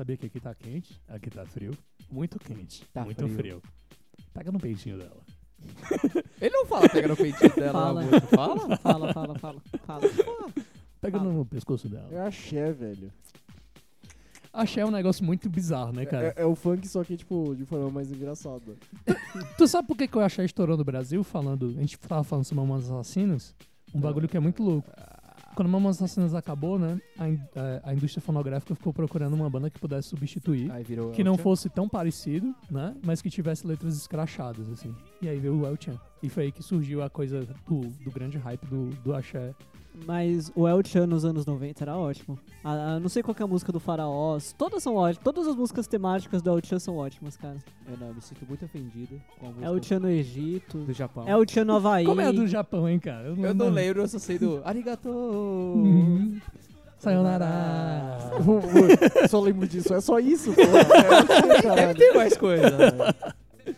O sabia que aqui tá quente? Aqui tá frio. Muito quente. Tá muito frio. frio. Pega no peitinho dela. Ele não fala pega no peitinho dela Fala. Fala? Fala, fala, fala. fala. Pega Fala. no pescoço dela. É axé, velho. Achei um negócio muito bizarro, né, cara? É, é o funk, só que, tipo, de forma mais engraçada. Tu sabe por que, que eu achei estourou no Brasil falando. A gente tava falando sobre Mamonas Assassinas? Um bagulho que é muito louco. Quando Mamonas Assassinas acabou, né? A, in- a- a indústria fonográfica ficou procurando uma banda que pudesse substituir. Aí virou. Que não Elton. fosse tão parecido, né? Mas que tivesse letras escrachadas, assim. E aí veio o El Chan. E foi aí que surgiu a coisa do, do grande hype do, do axé. Mas o El Chan nos anos 90 era ótimo. Ah, ah, não sei qual que é a música do Faraós. Todas são ótimas. Todas as músicas temáticas do El Chan são ótimas, cara. Eu não, eu me sinto muito ofendido com a música El Chan no Egito. do Japão. El Chan no Havaí. Como é a do Japão, hein, cara? Eu não lembro, eu só sei do Arigato. Uhum. Sayonara. Eu só lembro disso. É só isso, pô. É, Deve caralho. ter mais coisa.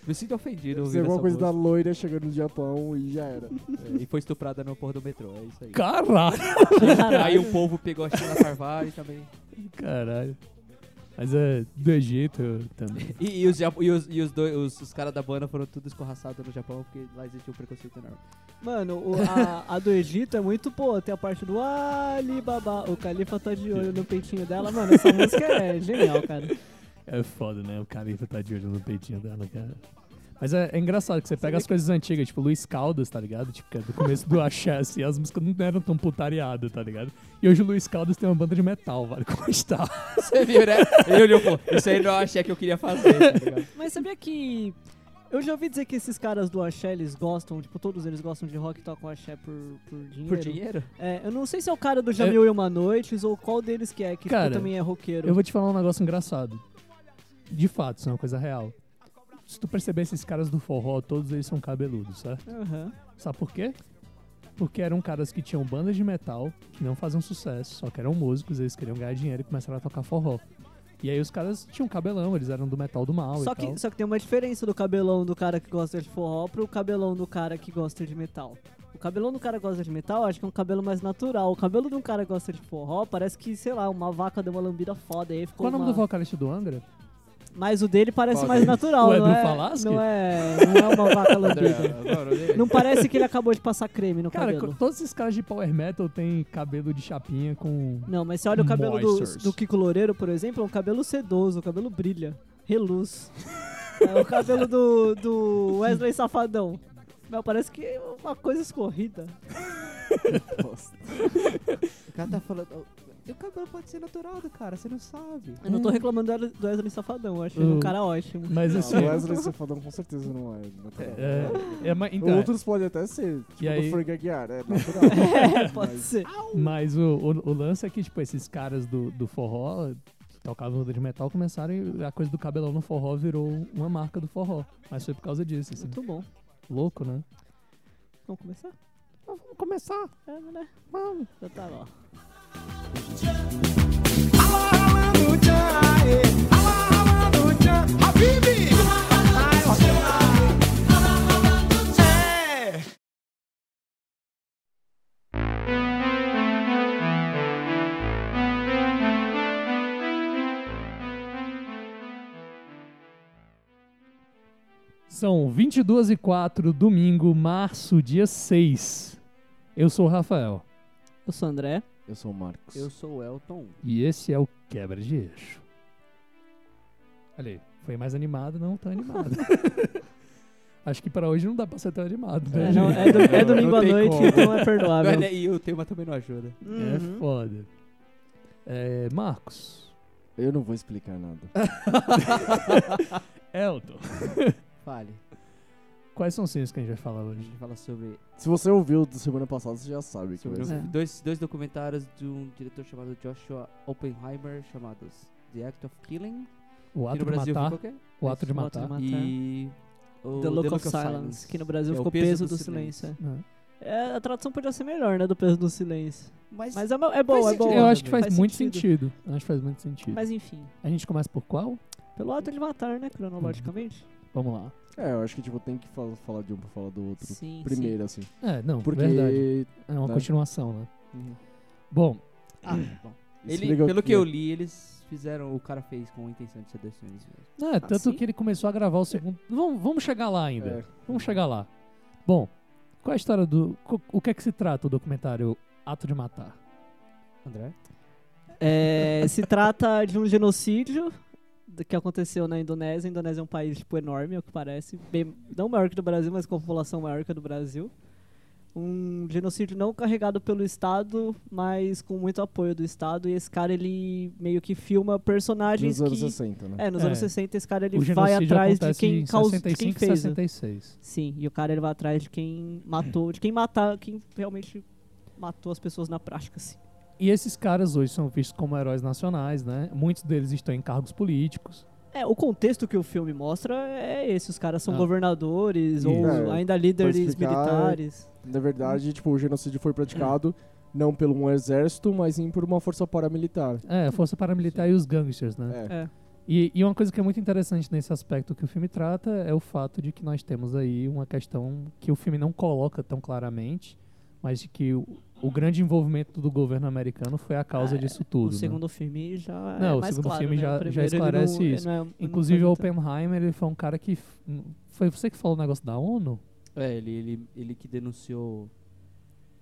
Me sinto ofendido ouvindo alguma coisa da música. loira chegando no Japão e já era. É, E foi estuprada no porra do metrô, é isso aí. Caralho. Aí o povo pegou a Sheila Carvalho também. Caralho. Mas é do Egito também. E, e os, e os, e os, dois- os, os caras da banda foram tudo escorraçados no Japão porque lá existia um preconceito enorme. Mano, o- a, a do Egito é muito boa. Tem a parte do Alibaba. O Califa tá de olho no peitinho dela. Mano, essa música é genial, cara. É foda, né? O Califa tá de olho no peitinho dela, cara. Mas é, é engraçado que você pega as coisas antigas, tipo Luiz Caldas, tá ligado? Tipo, que é do começo do axé, assim, as músicas não eram tão putariadas, tá ligado? E hoje o Luiz Caldas tem uma banda de metal, vale constar. Você viu, né? Ele olhou e falou, isso aí não é o axé que eu queria fazer, tá ligado? Mas sabia que. Eu já ouvi dizer que esses caras do axé, eles gostam, tipo, todos eles gostam de rock e tocam axé por, por dinheiro. Por dinheiro? É, eu não sei se é o cara do Jamil e Uma Noites ou qual deles que é, que tipo, Cara, também é roqueiro. Eu vou te falar um negócio engraçado. De fato, isso é uma coisa real. Se tu perceber esses caras do forró, todos eles são cabeludos, certo? Aham. Sabe por quê? Porque eram caras que tinham bandas de metal, que não faziam sucesso, só que eram músicos, eles queriam ganhar dinheiro e começaram a tocar forró. E aí os caras tinham cabelão, eles eram do metal do mal Só e tal. que, só que tem uma diferença do cabelão do cara que gosta de forró pro cabelão do cara que gosta de metal. O cabelão do cara que gosta de metal, acho que é um cabelo mais natural. O cabelo de um cara que gosta de forró, parece que, sei lá, uma vaca deu uma lambida foda. Aí ficou Qual é o nome uma... do vocalista do Angra? Mas o dele parece Qual mais natural, O não é, Falaschi? não é? Não é uma vaca lambida. Não parece que ele acabou de passar creme no Cara, cabelo. co- todos esses caras de power metal têm cabelo de chapinha com... Não, mas você olha o cabelo do, do Kiko Loureiro, por exemplo, é um cabelo sedoso, o cabelo brilha, reluz. é o cabelo do, do Wesley Safadão. Meu, parece que é uma coisa escorrida. O cara tá falando. "Oh, O cabelo pode ser natural do cara, você não sabe. Eu não tô Hum. reclamando do do Wesley Safadão, eu acho ele um Uh. cara ótimo. Mas Não, assim... o Wesley Safadão com certeza não é natural. É, é, mas, então, Outros podem até ser, tipo E aí- do Frank Aguiar, é natural. É, pode Mas- ser. Mas o, o, o lance é que, tipo, esses caras do, do forró que tocavam banda de metal começaram e a coisa do cabelão no forró virou uma marca do forró. Mas foi por causa disso, assim. Muito bom. Louco, né? Vamos começar? Vamos começar. É, né? Vamos. Então tá lá. São 22 e 4, domingo, março, dia 6. Eu sou o Rafael. Eu sou o André. Eu sou o Marcos. Eu sou o Elton. E esse é o Quebra de Eixo. Olha aí, foi mais animado, não tão animado. Acho que para hoje não dá pra ser tão animado, né? É, não, é, do- é domingo não à noite, como. então é perdoável. Olha, e o tema também não ajuda. É Uhum. foda. É, Marcos. Eu não vou explicar nada. Elton. Fale. Quais são os filmes que a gente vai falar A hoje? gente fala sobre, Se você ouviu do semana passada, você já sabe que sobre vai É. dois, dois documentários de um diretor chamado Joshua Oppenheimer, chamados The Act of Killing. O que Ato no de Brasil Matar. ficou o quê? O Ato de Matar. E o The Look of Silence, que no Brasil é o ficou Peso do Silêncio. É. É, a tradução podia ser melhor, né, do Peso do Silêncio. Mas, Mas é, uma- é boa, é boa. Eu acho que faz, Faz muito sentido. sentido. Acho que faz muito sentido. Mas enfim, A gente começa por qual? pelo ato de matar, né, cronologicamente. Vamos lá. É, eu acho que tipo, tem que fa- falar de um pra falar do outro Sim, primeiro, assim. É, não, Porque. verdade. É uma né? continuação, né? Uhum. Bom, Ah, bom. Ele, pelo que que eu é. li, eles fizeram. O cara fez com a intenção de ser filmes mesmo. Não, é tanto sim? que ele começou a gravar o segundo. Vamos, vamos chegar lá ainda. É. Vamos chegar lá. Bom, qual é a história do. O que é que se trata o documentário Ato de Matar? André? É, se trata de um genocídio do que aconteceu na Indonésia. A Indonésia é um país tipo, enorme, ao que parece. Bem, não maior que o do Brasil, mas com população maior que a do Brasil. Um genocídio não carregado pelo Estado, mas com muito apoio do Estado. E esse cara, ele meio que filma personagens Nos anos que... 60, né? É, nos É. anos 60 esse cara ele o vai atrás de quem em causou, de quem 65 fez. né? 66. Sim, e o cara ele vai atrás de quem matou, de quem matar, quem realmente matou as pessoas na prática, assim. E esses caras hoje são vistos como heróis nacionais, né? Muitos deles estão em cargos políticos. É, o contexto que o filme mostra é esse, os caras são Ah. governadores ou É, ainda líderes explicar, militares. Na verdade, tipo, o genocídio foi praticado não por um exército, mas sim por uma força paramilitar. É, a Força Paramilitar e os gangsters, né? É. É. E, e uma coisa que é muito interessante nesse aspecto que o filme trata é o fato de que nós temos aí uma questão que o filme não coloca tão claramente, mas de que o, o grande envolvimento do governo americano foi a causa Ah, disso tudo. o né? segundo filme já Não, é o segundo claro, filme né? já- O já esclarece não- isso. não é- Inclusive, o Oppenheimer ele foi um cara que. Foi você que falou o negócio da ONU? É, ele, ele, ele que denunciou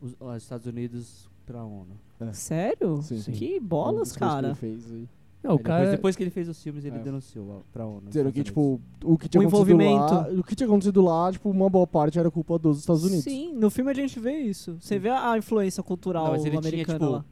os, os Estados Unidos pra ONU. Sério? Sim, sim. Que bolas, As coisas que cara. ele fez aí. Não, o depois, cara. depois que ele fez os filmes, ele É. denunciou a- pra ONU. Dizendo que, tipo, o que tinha O acontecido lá, envolvimento. o que tinha acontecido lá, tipo, uma boa parte era culpa dos Estados Unidos. Sim, no filme a gente vê isso. Você vê a a influência cultural Não, mas ele tinha, americana tipo, lá.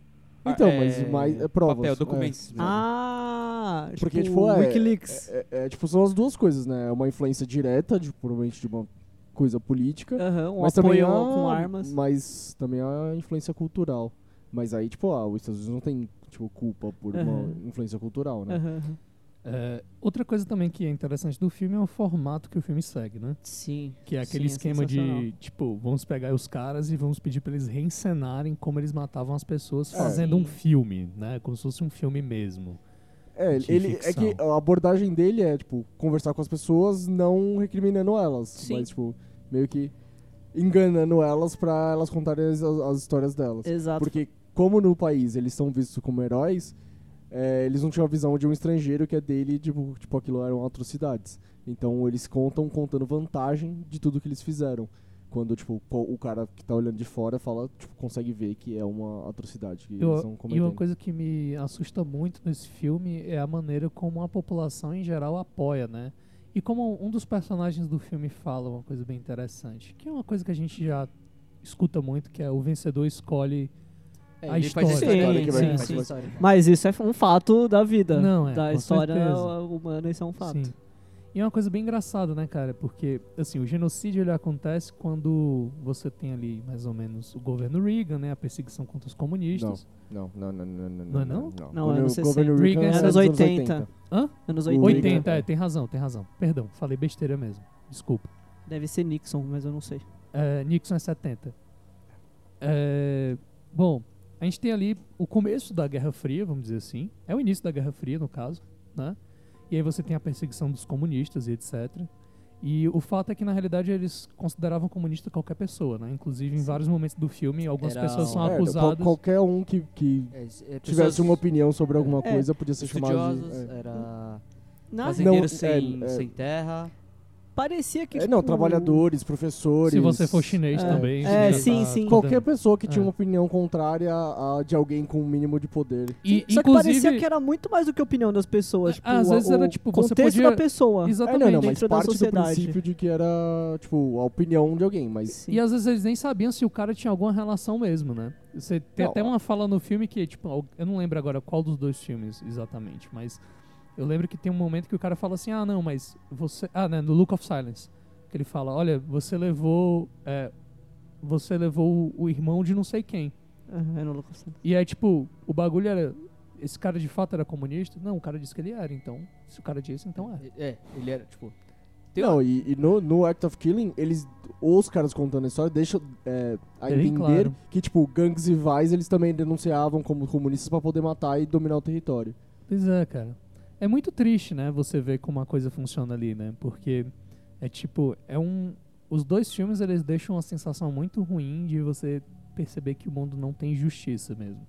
Então, É, mas mais é, provas. Papel, é. documentos. mesmo. Ah, Porque, tipo, tipo, é, Wikileaks. É, é, tipo, são as duas coisas, né? É uma influência direta, de, provavelmente de uma coisa política. Aham, um mas também apoio há, com armas. Mas também há influência cultural. Mas aí, tipo, ah, os Estados Unidos não tem, tipo, culpa por uma Aham. influência cultural, né? Aham. é, outra coisa também que é interessante do filme é o formato que o filme segue, né? Sim. Que é aquele Sim, é esquema de, sensacional. tipo, vamos pegar os caras e vamos pedir pra eles reencenarem como eles matavam as pessoas É. fazendo um filme, né? Como se fosse um filme mesmo. É, de ele, é que a abordagem dele é, tipo, conversar com as pessoas não recriminando elas. Sim. Mas, tipo, meio que enganando elas pra elas contarem as, as histórias delas. Exato. Porque, como no país eles são vistos como heróis, é, eles não tinham a visão de um estrangeiro que é dele, tipo, tipo, aquilo eram atrocidades. Então eles contam contando vantagem de tudo que eles fizeram. Quando, tipo, o cara que tá olhando de fora fala, tipo, consegue ver que é uma atrocidade que eles Eu- estão e cometendo. uma coisa que me assusta muito nesse filme é a maneira como a população em geral apoia, né? E como um dos personagens do filme fala uma coisa bem interessante, que é uma coisa que a gente já escuta muito, que é o vencedor escolhe É, a ele faz história. história. Sim, que sim, sim. história. Mas isso é um fato da vida. Não, é, da história certeza. humana, isso é um fato. Sim. E é uma coisa bem engraçada, né, cara? Porque, assim, o genocídio ele acontece quando você tem ali, mais ou menos, o governo Reagan, né? A perseguição contra os comunistas. Não, não, não, não, não. Não é não? Não, Quando anos o governo 60. Reagan é anos dos 80. Hã? Anos O 80. 80, é, tem razão, tem razão. Perdão, falei besteira mesmo. Desculpa. Deve ser Nixon, mas eu não sei. É, Nixon é 70. É, bom, a gente tem ali o começo da Guerra Fria, vamos dizer assim. É o início da Guerra Fria, no caso, né? E aí você tem a perseguição dos comunistas e etc. E o fato é que, na realidade, eles consideravam comunista qualquer pessoa, né? Inclusive, em vários momentos do filme, algumas Era pessoas são um- acusadas... qual- qualquer um que, que É, é, tivesse uma opinião sobre alguma É, coisa podia ser chamado de... estudiosos, é. era fazendeiros Não, sem, é, é. sem terra. Parecia que. É, tipo, não, trabalhadores, professores... Se você for chinês É. também... É, sim, tá sim. tudo Qualquer pessoa que tinha É. uma opinião contrária a de alguém com o mínimo de poder. E, Só que inclusive, parecia que era muito mais do que a opinião das pessoas. Tipo, às o- vezes era, o tipo, você contexto podia- da pessoa. Exatamente. É, não, não, mas dentro da parte do sociedade. princípio de que era, tipo, a opinião de alguém, mas... Sim. E às vezes eles nem sabiam se o cara tinha alguma relação mesmo, né? Você tem Não, até uma fala no filme que, tipo, eu não lembro agora qual dos dois filmes exatamente, mas eu lembro que tem um momento que o cara fala assim, ah, não, mas você... Ah, né, no Look of Silence, que ele fala, olha, você levou... é, você levou o irmão de não sei quem. Aham, eu não lembro. E aí, tipo, o bagulho era... Esse cara de fato era comunista? Não, o cara disse que ele era, então... Se o cara disse, então é. É, ele era, tipo. Não, e, e no, no Act of Killing, eles, os caras contando a história, deixam é, a Bem entender claro. que, tipo, gangues rivais, eles também denunciavam como comunistas pra poder matar e dominar o território. Pois é, cara. É muito triste, né? Você ver como a coisa funciona ali, né? Porque é tipo, é um. Os dois filmes eles deixam uma sensação muito ruim de você perceber que o mundo não tem justiça mesmo.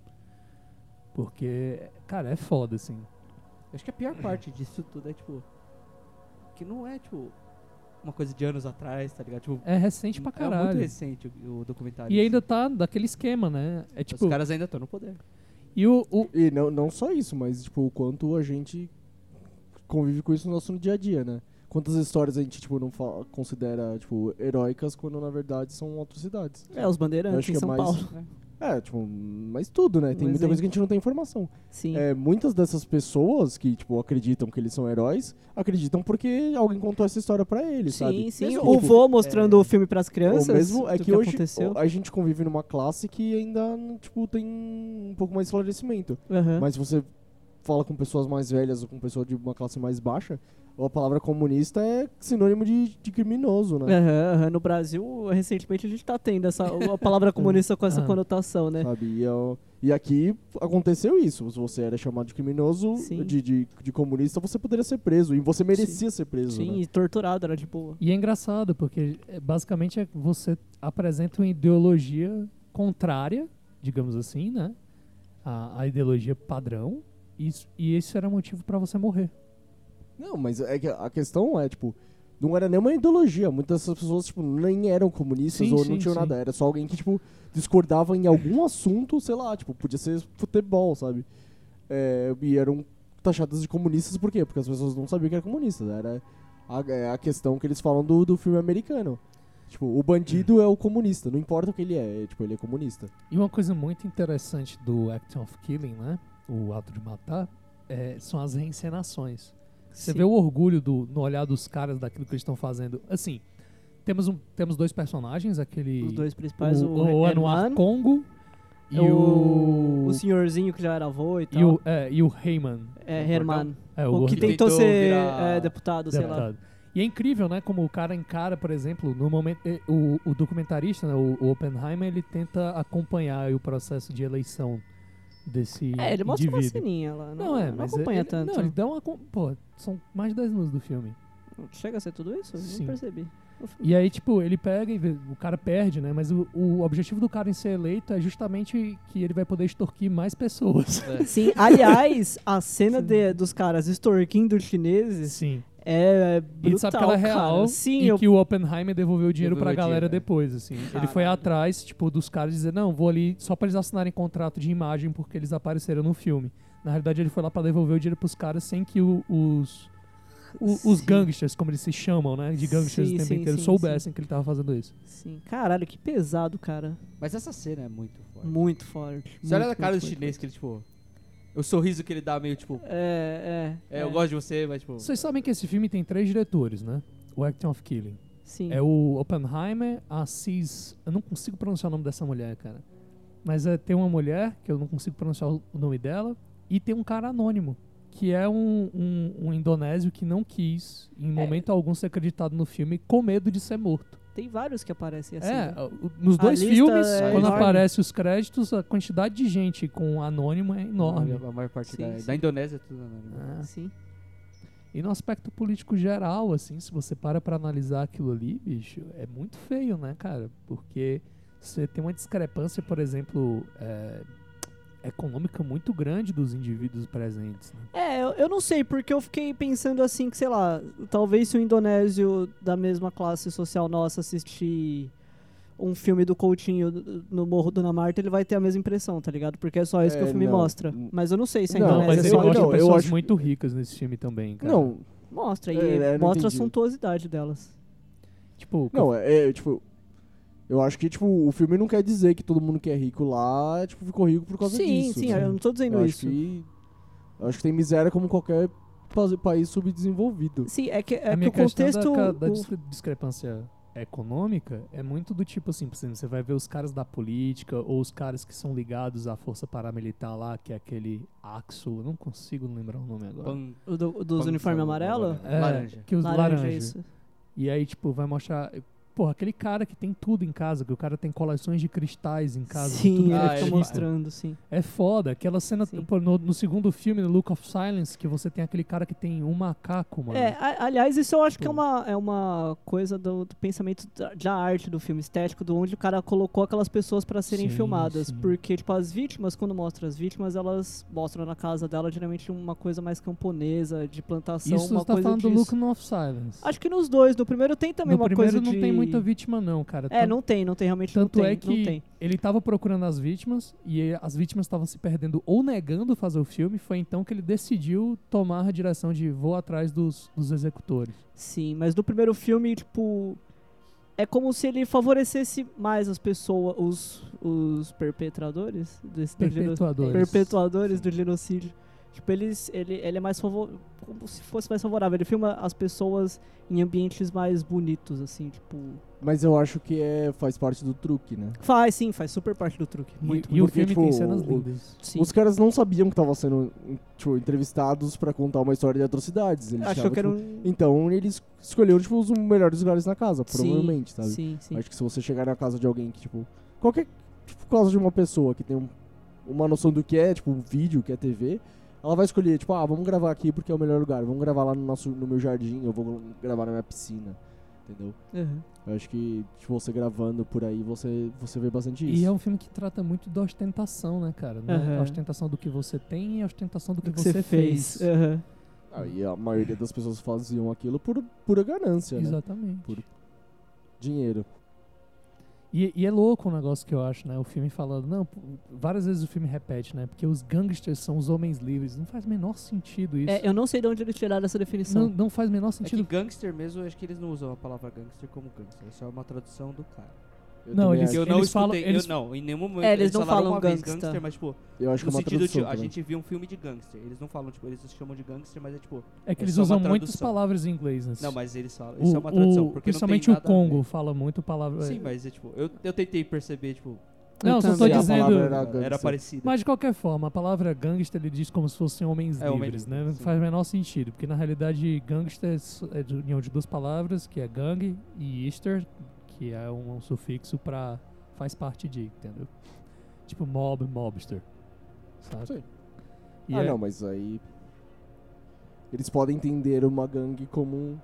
Porque, cara, é foda, assim. Acho que a pior parte disso tudo é, tipo. Que não é, tipo. Uma coisa de anos atrás, tá ligado? Tipo, É recente pra é muito caralho. recente o, o documentário. E ainda si. tá daquele esquema, né? É tipo. Os caras ainda estão no poder. E o, o- E não, não só isso, mas tipo, o quanto a gente convive com isso no nosso dia a dia, né? Quantas histórias a gente, tipo, não fa- considera, tipo, heróicas quando na verdade são atrocidades. É, os bandeirantes acho em que é São mais- Paulo. É, tipo, mas tudo, né? Tem Um muita coisa que a gente não tem informação. Sim. É, muitas dessas pessoas que, tipo, acreditam que eles são heróis, acreditam porque alguém contou essa história pra eles, sim, sabe? sim. Mesmo, O tipo, vô mostrando é, o filme pras crianças. o mesmo é do que, hoje aconteceu. a gente convive numa classe que ainda, tipo, tem um pouco mais de esclarecimento. Aham. Mas se você fala com pessoas mais velhas ou com pessoas de uma classe mais baixa, a palavra comunista é sinônimo de, de criminoso, né? Aham, aham. No Brasil, recentemente a gente tá tendo essa, a palavra comunista com essa Ah. conotação, né? Sabe? E, eu- e aqui aconteceu isso. Se você era chamado de criminoso, Sim. de, de, de comunista, você poderia ser preso. E você merecia ser preso. Sim, né? e torturado, era de boa. E é engraçado, porque é, basicamente é que você apresenta uma ideologia contrária, digamos assim, né? A, a ideologia padrão. Isso, e isso era motivo pra você morrer. Não, mas é que a questão é, tipo, não era nenhuma ideologia. Muitas dessas pessoas, tipo, nem eram comunistas Sim, ou sim, não tinham sim. nada. Era só alguém que, tipo, discordava em algum assunto, sei lá, tipo, podia ser futebol, sabe? É, e eram taxadas de comunistas por quê? Porque as pessoas não sabiam que era comunista. Era a, é a questão que eles falam do, do filme americano. Tipo, o bandido é o comunista, não importa o que ele é, é, tipo, ele é comunista. E uma coisa muito interessante do Act of Killing, né? O ato de matar, é, são as reencenações. Você Sim. vê o orgulho do, no olhar dos caras daquilo que eles estão fazendo. Assim, temos, um, temos dois personagens, aquele. Os dois principais, o, o, o Herman, Congo e o, o. o senhorzinho que já era avô e tal. e o, é, e o Heyman. é, o Herman. É, O, que gordinho. tentou, Tentou ser virar é, deputado, sei lá. deputado. E é incrível, né? Como o cara encara, por exemplo, no momento. eh, O, o documentarista, né, o, o Oppenheimer, ele tenta acompanhar o processo de eleição desse. É, ele mostra uma indivíduo. ceninha lá. Não, Não, é, não mas acompanha ele, tanto. Não, ele dá uma. Pô, são mais de 10 minutos do filme. Chega a ser tudo isso? Sim. Não percebi. E aí, tipo, ele pega e vê, o cara perde, né? Mas o, o objetivo do cara em ser eleito é justamente que ele vai poder extorquir mais pessoas. É. Sim, aliás, a cena de- dos caras extorquindo os chineses Sim. É E brutal, tu sabe que ela é real cara. Sim, e eu... que o Oppenheimer devolveu o dinheiro pra Devolveu o galera dinheiro, é. depois, assim. Ele foi atrás, tipo, dos caras e dizer, não, vou ali só pra eles assinarem contrato de imagem porque eles apareceram no filme. Na realidade, ele foi lá pra devolver o dinheiro pros caras sem que o- os... o- os gangsters, como eles se chamam, né? De gangsters Sim, o tempo sim, inteiro, sim, soubessem que ele tava fazendo isso. Sim, caralho, que pesado, cara. Mas essa cena é muito forte. Muito forte. Você olha na cara do chinês que ele, tipo. O sorriso que ele dá meio, tipo. É, é. É, eu gosto de você, mas, tipo. Vocês sabem que esse filme tem três diretores, né? O Act of Killing. Sim. É o Oppenheimer, a Cis... Eu não consigo pronunciar o nome dessa mulher, cara. Mas é, tem uma mulher, que eu não consigo pronunciar o nome dela, e tem um cara anônimo, que é um, um, um indonésio que não quis, em momento algum, ser acreditado no filme, com medo de ser morto. Tem vários que aparecem assim. é, né? nos dois filmes, é quando enorme. aparece os créditos, a quantidade de gente com anônimo é enorme. A maior parte Sim, da, sim. da Indonésia é tudo anônimo. É. Sim. E no aspecto político geral, assim, se você para pra analisar aquilo ali, bicho, é muito feio, né, cara? Porque você tem uma discrepância, por exemplo, é, econômica muito grande dos indivíduos presentes. Né? É, eu, eu não sei, porque eu fiquei pensando assim que, sei lá, talvez se o indonésio da mesma classe social nossa assistir um filme do Coutinho no Morro do Namarta, ele vai ter a mesma impressão, tá ligado? Porque é só isso que É, o filme não. mostra. Mas eu não sei se a Não, Indonésia mas é só eu- não, de eu pessoas acho- muito ricas nesse filme também, cara. Não, Mostra, e É, é, mostra a suntuosidade delas. Tipo, não, é, é, tipo... Eu acho que, tipo, o filme não quer dizer que todo mundo que é rico lá, tipo, ficou rico por causa sim, disso. sim, né? eu não tô dizendo Eu acho isso. que... Eu acho que tem miséria como qualquer pa- país subdesenvolvido. Sim, é que, é a que minha o contexto. da, da o- discre- discrepância econômica é muito do tipo assim, por exemplo, você vai ver os caras da política ou os caras que são ligados à força paramilitar lá, que é aquele Axo, eu não consigo lembrar o nome agora. Pan- o do- dos uniformes amarelo? É, Laranja. Que os Laranja, laranja. isso. E aí, tipo, vai mostrar Porra, aquele cara que tem tudo em casa, que o cara tem coleções de cristais em casa. Sim, tudo ele é Ah, fica mostrando, sim. É foda. Aquela cena pô, no, no segundo filme, no Look of Silence, que você tem aquele cara que tem um macaco, mano. É, a- aliás, isso eu acho que é Pô. uma, é uma coisa do, do pensamento da, da arte do filme estético, do onde o cara colocou aquelas pessoas pra serem Sim, filmadas. sim. Porque, tipo, as vítimas, quando mostra as vítimas, elas mostram na casa dela geralmente uma coisa mais camponesa, de plantação, Isso uma você tá coisa falando do disso. Look of Silence. Acho que nos dois. No primeiro tem também no uma coisa não de... tem muita vítima, não, cara. É, Tanto- não tem, não tem, realmente Tanto não tem. é que não tem. ele tava procurando as vítimas e as vítimas estavam se perdendo ou negando fazer o filme. Foi então que ele decidiu tomar a direção de vou atrás dos, dos executores. Sim, mas no primeiro filme, tipo. É como se ele favorecesse mais as pessoas, os, os perpetradores desse do geno- Perpetuadores. perpetuadores do genocídio. Tipo, eles, ele, ele é mais favorável. Como se fosse mais favorável. Ele filma as pessoas em ambientes mais bonitos, assim, tipo. Mas eu acho que é, faz parte do truque, né? Faz, sim, faz super parte do truque. E- Muito, e, o porque, filme tem tipo, cenas o- lindas. sim. Os caras não sabiam que estavam sendo tipo, entrevistados pra contar uma história de atrocidades. Eles Achou achavam, que era tipo, um. Então eles escolheram tipo, os melhores lugares na casa, Sim, provavelmente, sabe? Sim, sim. Acho que se você chegar na casa de alguém que, tipo, qualquer tipo, casa de uma pessoa que tem um- uma noção do que é, tipo, um vídeo, que é TV, ela vai escolher, tipo, ah, vamos gravar aqui porque é o melhor lugar, vamos gravar lá no, nosso, no meu jardim, eu vou gravar na minha piscina, entendeu? Uhum. Eu acho que, tipo, você gravando por aí, você, você vê bastante isso. E é um filme que trata muito da ostentação, né, cara? Né? Aham. A ostentação do que você tem e a ostentação do que, que você, você fez. fez. Uhum. Ah, e a maioria das pessoas faziam aquilo por pura ganância, né? Exatamente. Por- Dinheiro. E, e é louco o negócio que eu acho, né? O filme falando, não, várias vezes o filme repete, né? Porque os gangsters são os homens livres. Não faz o menor sentido isso. É, eu não sei de onde eles tiraram essa definição. não, não faz o menor É que sentido. gangster mesmo, eu acho que eles não usam a palavra gangster como gangster. É só uma tradução do cara. Eu Não, eles- eu não eles escutei, falam- eles- eu não, em nenhum momento É, eles não falaram falam uma vez gangsta. gangster, mas tipo, eu acho que no é uma sentido de, a gente viu um filme de gangster. Eles não falam, tipo, eles chamam de gangster, mas é tipo, É que é eles usam muitas palavras em inglês. Né? não, mas eles falam, o, isso é uma tradução, o- porque principalmente não o. Congo fala muito palavra. Sim, mas é tipo, eu, eu tentei perceber, tipo, Não, Eu só tô dizendo. palavra era gangster. era parecido. Mas de qualquer forma, a palavra gangster ele diz como se fossem homens É, homem livres, livre, né? Não sim. faz o menor sentido, porque na realidade gangster é é de união de duas palavras, que é gang e easter, que é um, um sufixo pra faz parte de, entendeu? Tipo mob, mobster, sabe? Sim. E ah, é- não, mas aí. Eles podem entender uma gangue como um-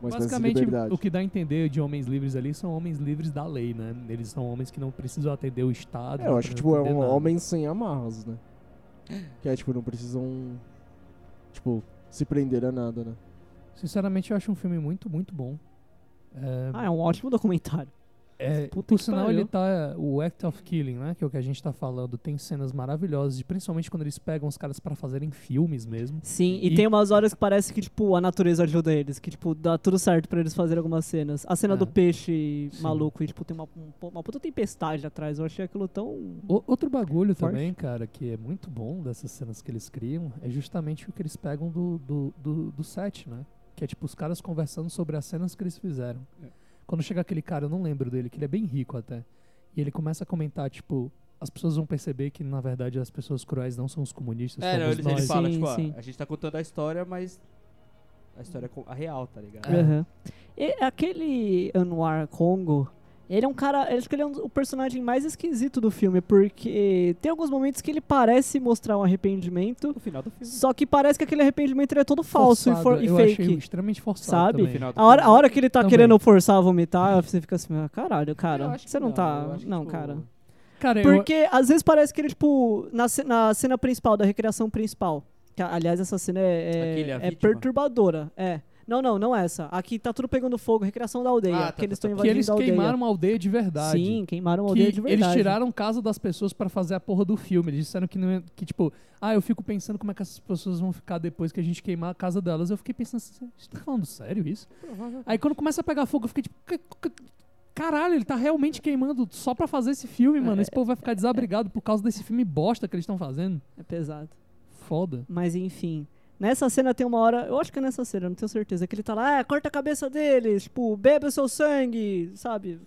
uma Basicamente, o que dá a entender de homens livres ali são homens livres da lei, né? Eles são homens que não precisam atender o Estado. É, eu acho que tipo, é um nada. homem sem amarras, né? Que é tipo, não precisam. Tipo, se prender a nada, né? Sinceramente, eu acho um filme muito, muito bom. É, Ah, é um ótimo documentário. É, Puta por sinal, ele tá. O Act of Killing, né? Que é o que a gente tá falando, tem cenas maravilhosas, de, principalmente quando eles pegam os caras pra fazerem filmes mesmo. Sim, e, E- tem umas horas que parece que, tipo, a natureza ajuda eles, que, tipo, dá tudo certo pra eles fazerem algumas cenas. A cena É. do peixe Sim. maluco, e, tipo, tem uma, um- uma puta tempestade atrás. Eu achei aquilo tão. O- outro bagulho Forte. também, cara, que é muito bom dessas cenas que eles criam, é justamente o que eles pegam do, do, do, do set, né? Que é tipo os caras conversando sobre as cenas que eles fizeram. É. Quando chega aquele cara, eu não lembro dele, que ele é bem rico até. E ele começa a comentar, tipo, as pessoas vão perceber que, na verdade, as pessoas cruéis não são os comunistas, É, não, nós. eles falam, Sim, tipo, ó, sim. a gente tá contando a história, mas a história é a real, tá ligado? É. Aham. E aquele Anwar Congo, ele é um cara. Acho que ele é um- o personagem mais esquisito do filme, porque tem alguns momentos que ele parece mostrar um arrependimento, No final do filme. só que parece que aquele arrependimento ele é todo falso e, Forçado, for- e eu fake. achei extremamente forçado Sabe? No também. final do A hora, a hora que ele tá Também. querendo forçar a vomitar, você fica assim, ah, caralho, Eu cara, acho que você não, eu tá. Não, tipo, cara. Cara, eu, Porque às vezes parece que ele, tipo, na, na cena principal, da recreação principal. Que, aliás, essa cena é, é, é perturbadora. É. Não, não, não essa. Aqui tá tudo pegando fogo, recreação da aldeia. Ah, tá, que eles tá, estão tá. que invadindo eles a aldeia. queimaram uma aldeia de verdade. Sim, queimaram a que aldeia de verdade. eles tiraram casa das pessoas pra fazer a porra do filme. Eles disseram que, não que, tipo, ah, eu fico pensando como é que essas pessoas vão ficar depois que a gente queimar a casa delas. Eu fiquei pensando assim, você tá falando sério isso? Aí quando começa a pegar fogo, eu fiquei tipo, "Que- que- caralho, ele tá realmente queimando só pra fazer esse filme, mano. É, Esse povo vai ficar desabrigado por causa desse filme bosta que eles estão fazendo. É pesado. Foda. Mas enfim. Nessa cena tem uma hora, eu acho que é nessa cena, não tenho certeza, que ele tá lá, ah, corta a cabeça deles, tipo, bebe o seu sangue, sabe?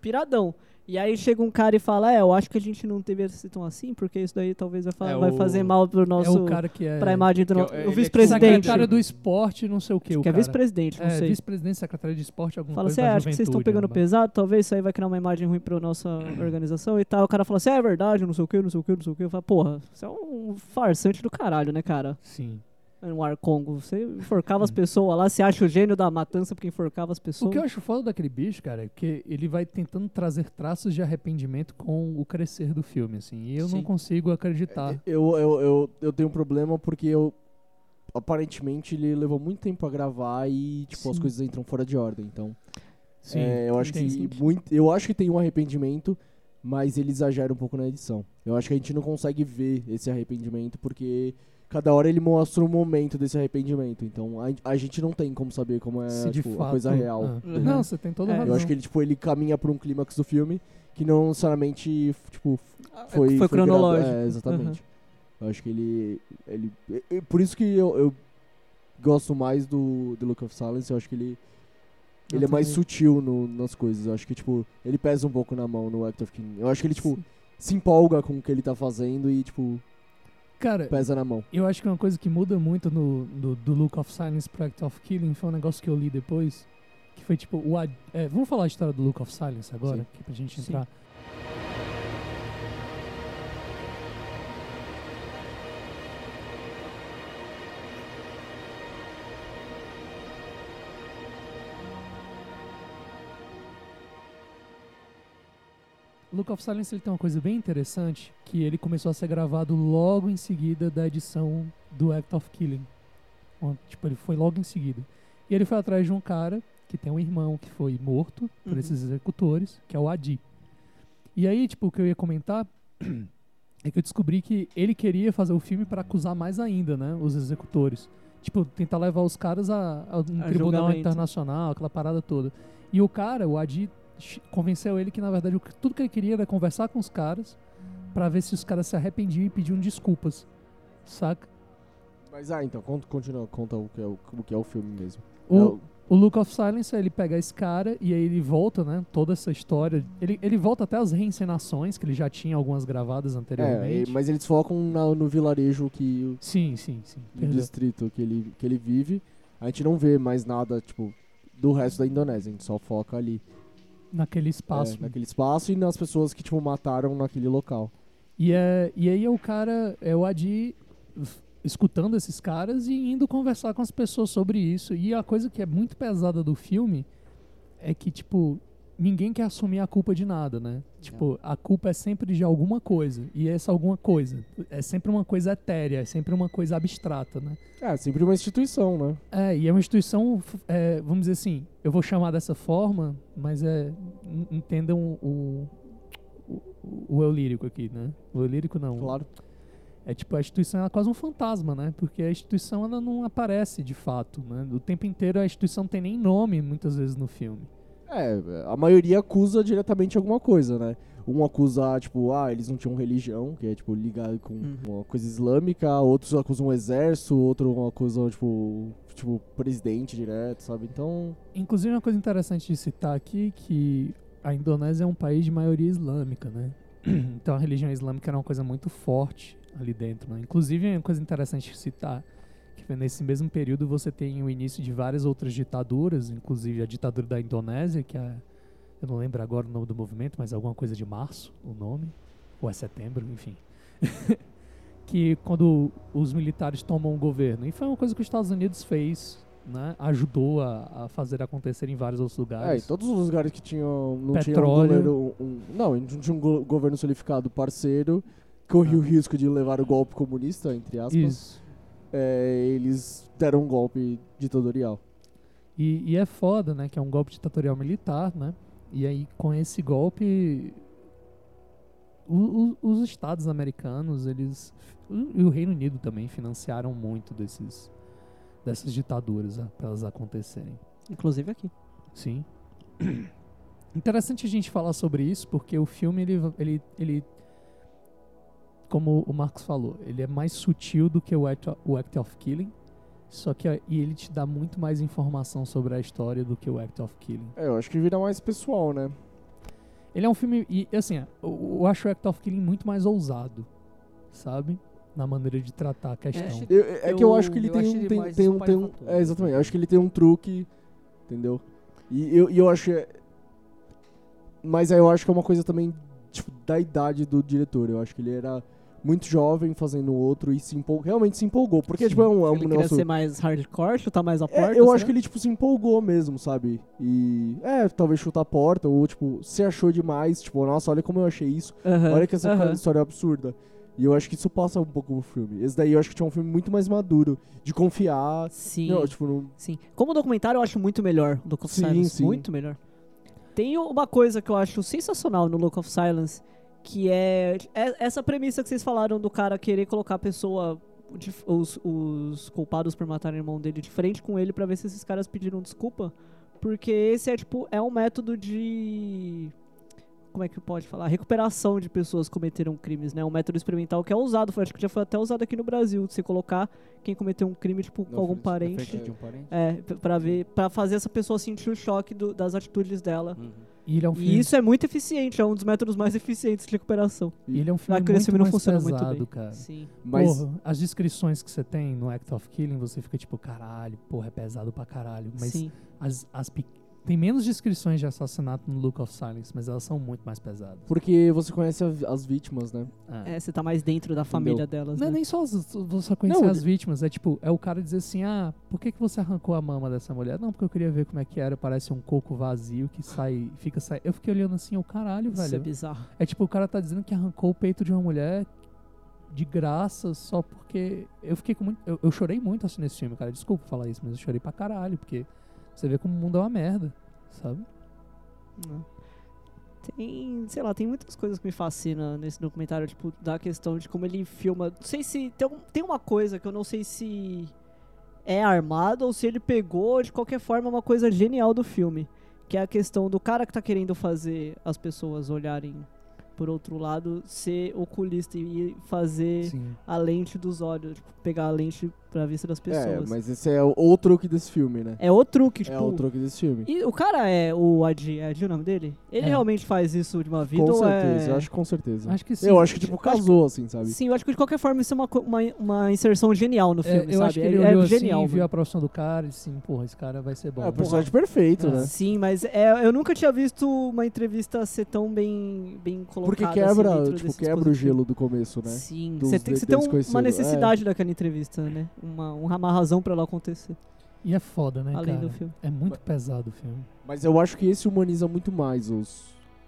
Piradão. E aí chega um cara e fala, é, eu acho que a gente não deveria ser tão assim, porque isso daí talvez vai, fa- É vai o- fazer mal pro É nosso... o cara que é. pra imagem do é nosso... o- é o tipo vice-presidente. secretário do esporte, não sei o que. Acho o que é vice-presidente, não É, sei. vice-presidente, secretário de esporte, alguma Fala coisa assim, da é, acho que vocês estão pegando né? pesado, talvez isso aí vai criar uma imagem ruim pra nossa organização e tal. O cara fala assim, é verdade, não sei o que, não sei o que, não sei o que. Eu falo, porra, você é um farsante do caralho, né, cara? Sim. No Ar Congo. Você enforcava as pessoas lá, você acha o gênio da matança porque enforcava as O pessoas. que eu acho foda daquele bicho, cara, é que ele vai tentando trazer traços de arrependimento com o crescer do filme, assim. E eu não Sim. consigo acreditar. Eu, eu, eu, eu tenho um problema porque eu. Aparentemente ele levou muito tempo a gravar e tipo, as Sim. coisas entram fora de ordem. Então, Sim, é, eu acho que muito, eu acho que tem um arrependimento, mas ele exagera um pouco na edição. Eu acho que a gente não consegue ver esse arrependimento porque cada hora ele mostra um momento desse arrependimento. Então a, a gente não tem como saber como é Se tipo, fato, a coisa real. Ah. Uhum. Não, você tem toda a É, razão. Eu acho que ele tipo ele caminha por um clímax do filme que não necessariamente tipo foi, foi grado- cronológico. É, exatamente. Eu acho que ele. ele e por isso que eu, eu gosto mais do The Look of Silence. Eu acho que ele. Eu Ele é mais também. sutil no- nas coisas. Eu acho que, tipo, ele pesa um pouco na mão no Act of King. Eu acho que ele, tipo, se empolga com o que ele tá fazendo e, tipo, Cara, pesa na mão. eu acho que uma coisa que muda muito no, do, do Look of Silence pro Act of Killing foi um negócio que eu li depois. Que foi tipo, o é, vamos falar a história do Look of Silence agora, Sim. aqui pra gente Sim. Look of Silence ele tem uma coisa bem interessante, que ele começou a ser gravado logo em seguida da edição do Act of Killing. Tipo, ele foi logo em seguida. E ele foi atrás de um cara que tem um irmão que foi morto por Uhum. esses executores, que é o Adi. E aí, tipo, o que eu ia comentar é que eu descobri que ele queria fazer o filme para acusar mais ainda, né, os executores. Tipo, tentar levar os caras a, a um tribunal julgamento. internacional, aquela parada toda. E o cara, o Adi, convenceu ele que, na verdade, o tudo que ele queria era conversar com os caras para ver se os caras se arrependiam e pediam desculpas. Saca? Mas, ah, então, conta, continua, conta o que é o, o que é o filme mesmo. O, É o- o Look of Silence, ele pega esse cara e aí ele volta, né? Toda essa história. Ele, ele volta até as reencenações, que ele já tinha algumas gravadas é, anteriormente. e- mas eles focam na- no vilarejo que. Sim, sim, sim. No perdão. distrito que ele, que ele vive. A gente não vê mais nada, tipo, do resto da Indonésia. A gente só foca ali. Naquele espaço. É, naquele espaço e nas pessoas que, tipo, mataram naquele local. E, é, e aí é o cara, é o Adi escutando esses caras e indo conversar com as pessoas sobre isso. E a coisa que é muito pesada do filme é que, tipo, ninguém quer assumir a culpa de nada, né? Tipo, a culpa é sempre de alguma coisa. E essa alguma coisa é sempre uma coisa etérea, é sempre uma coisa abstrata, né? É, sempre uma instituição, né? É, e é uma instituição, é, vamos dizer assim, eu vou chamar dessa forma, mas é. en- Entendam o, o, o eu lírico aqui, né? O eu lírico não. Claro. É tipo, a instituição é quase um fantasma, né? Porque a instituição ela não aparece de fato, né? O tempo inteiro a instituição não tem nem nome, muitas vezes, no filme. É, a maioria acusa diretamente alguma coisa, né? Um acusa, tipo, ah, eles não tinham religião, que é, tipo, ligado com Uhum. uma coisa islâmica. Outros acusam o exército, outro acusam, tipo, tipo, presidente direto, sabe? Então, Inclusive, uma coisa interessante de citar aqui que a Indonésia é um país de maioria islâmica, né? Então a religião islâmica era uma coisa muito forte ali dentro, né? Inclusive, é uma coisa interessante de citar que nesse mesmo período você tem o início de várias outras ditaduras, inclusive a ditadura da Indonésia, que é, eu não lembro agora o nome do movimento, mas alguma coisa de março, o nome, ou é setembro, enfim. que quando os militares tomam o governo. E foi uma coisa que os Estados Unidos fez, né? Ajudou a, a fazer acontecer em vários outros é, lugares. todos os lugares que tinham. Não tinha um Petróleo. governo. Um, não, não tinha um go- governo solidificado parceiro, corria o Ah. risco de levar o golpe comunista, entre aspas. Isso. É, eles deram um golpe ditatorial. E, e é foda, né? Que é um golpe ditatorial militar, né? E aí, com esse golpe, o- o- os estados americanos, eles. E o Reino Unido também financiaram muito desses, dessas ditaduras para elas acontecerem. Inclusive aqui. Sim. Interessante a gente falar sobre isso, porque o filme, ele, ele, ele como o Marcos falou, ele é mais sutil do que o Act, o Act of Killing, só que e ele te dá muito mais informação sobre a história do que o Act of Killing. É, eu acho que vira mais pessoal, né? Ele é um filme. E assim, eu, eu acho o Act of Killing muito mais ousado, sabe? Na maneira de tratar a questão. acho- Eu- é que eu Eu- acho que ele tem um. ele Tem, tem um, tem um é, exatamente. Eu acho que ele tem um truque, entendeu? E eu, eu acho. é- Mas aí eu acho que é uma coisa também, tipo, da idade do diretor. Eu acho que ele era muito jovem fazendo outro e se empol... realmente se empolgou. Porque, Sim. tipo, é um, é um Ele queria negócio. ser mais hardcore, chutar mais a É, porta. eu será? acho que ele, tipo, se empolgou mesmo, sabe? E. É, talvez chutar a porta, ou, tipo, se achou demais, tipo, nossa, olha como eu achei isso. Aham, Olha que essa aham. história é absurda. E eu acho que isso passa um pouco pro filme. Esse daí eu acho que tinha um filme muito mais maduro, de confiar. Sim, Não, tipo, não, sim. Como documentário, eu acho muito melhor o Look of Sim, Silence. sim. Muito melhor. Tem uma coisa que eu acho sensacional no Look of Silence, que é, é essa premissa que vocês falaram do cara querer colocar a pessoa, de- os, os culpados por matarem o irmão dele, de frente com ele pra ver se esses caras pediram desculpa. Porque esse é, tipo, é um método de... Como é que pode falar? Recuperação de pessoas que cometeram crimes, né? Um método experimental que é usado, acho que já foi até usado aqui no Brasil, de você colocar quem cometeu um crime, tipo, com algum parente. de um parente. É, pra ver, para fazer essa pessoa sentir o choque do- das atitudes dela. Uhum. E ele é um filme. E isso é muito eficiente, é um dos métodos mais eficientes de recuperação. e ele é um filme muito filme não mais funciona pesado, muito bem. cara. Sim. Mas. Porra, as descrições que você tem no Act of Killing, você fica tipo, caralho, porra, é pesado pra caralho. Mas Sim. as, as pe- tem menos descrições de assassinato no Look of Silence, mas elas são muito mais pesadas. Porque você conhece a- as vítimas, né? É. É, você tá mais dentro da família delas, Não é né? nem só as- você conhecer Não, as vítimas, é tipo, é o cara dizer assim, ah, por que, que você arrancou a mama dessa mulher? Não, porque eu queria ver como é que era, parece um coco vazio que sai, fica sai. Eu fiquei olhando assim, o caralho, Isso é velho. bizarro. É tipo, o cara tá dizendo que arrancou o peito de uma mulher de graça só porque. Eu fiquei com muito. Eu, eu chorei muito assistindo esse filme, cara. Desculpa falar isso, mas eu chorei pra caralho, porque você vê como o mundo é uma merda, sabe? Não. Tem, sei lá, tem muitas coisas que me fascinam nesse documentário, tipo, da questão de como ele filma. Não sei se. Tem, tem uma coisa que eu não sei se é armado ou se ele pegou, de qualquer forma, uma coisa genial do filme. Que é a questão do cara que tá querendo fazer as pessoas olharem por outro lado, ser oculista e fazer Sim. a lente dos olhos, tipo, pegar a lente pra vista das É, pessoas. mas esse é o, o truque desse filme, né? É o truque, tipo. É o truque desse filme. E o cara é o Adi, é Adi o nome dele? Ele É. realmente faz isso de uma vida Com ou certeza, é... eu acho que com certeza. Acho que sim. Eu acho que, tipo, casou, assim, sabe? Sim, eu acho que de qualquer forma isso é uma, uma, uma inserção genial no É, filme, eu sabe? acho que ele é, olhou é assim, genial. viu mano. a profissão do cara e disse, assim, porra, esse cara vai ser bom. É o personagem perfeito, É. né? Sim, mas é, eu nunca tinha visto uma entrevista ser tão bem, bem colocada Porque assim, quebra, dentro tipo, quebra o gelo do começo, né? Sim, Dos você tem, de- você tem deles um- uma é. necessidade daquela entrevista, né? Uma, uma razão pra ela acontecer, E é foda, né, além cara? do filme. É muito pesado o filme. Mas eu acho que esse humaniza muito mais os,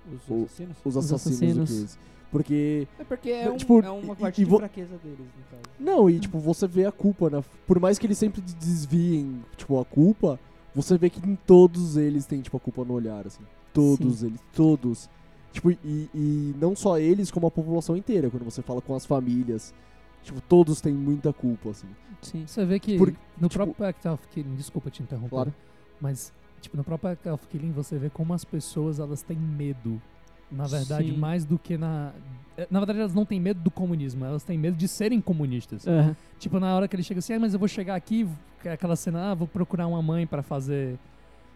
Os O- assassinos? os Os assassinos, do assassinos. que esse. Porque. É porque é, um, Tipo, é uma parte e de vo- fraqueza deles, no caso. Não, e tipo, você vê a culpa, né? Por mais que eles sempre desviem, tipo, a culpa, você vê que em todos eles tem, tipo, a culpa no olhar, assim. Todos eles, todos. Tipo, e, e não só eles, como a população inteira, quando você fala com as famílias. Tipo, todos têm muita culpa, assim. Sim. Você vê que Por- no tipo- próprio Act of Killing, desculpa te interromper, Claro. mas tipo, no próprio Act of Killing você vê como as pessoas elas têm medo. Na verdade, Sim. mais do que na. eh, Na verdade, elas não têm medo do comunismo, elas têm medo de serem comunistas. Aham. Tipo, na hora que ele chega assim, ah, mas eu vou chegar aqui, que aquela cena, ah, vou procurar uma mãe pra fazer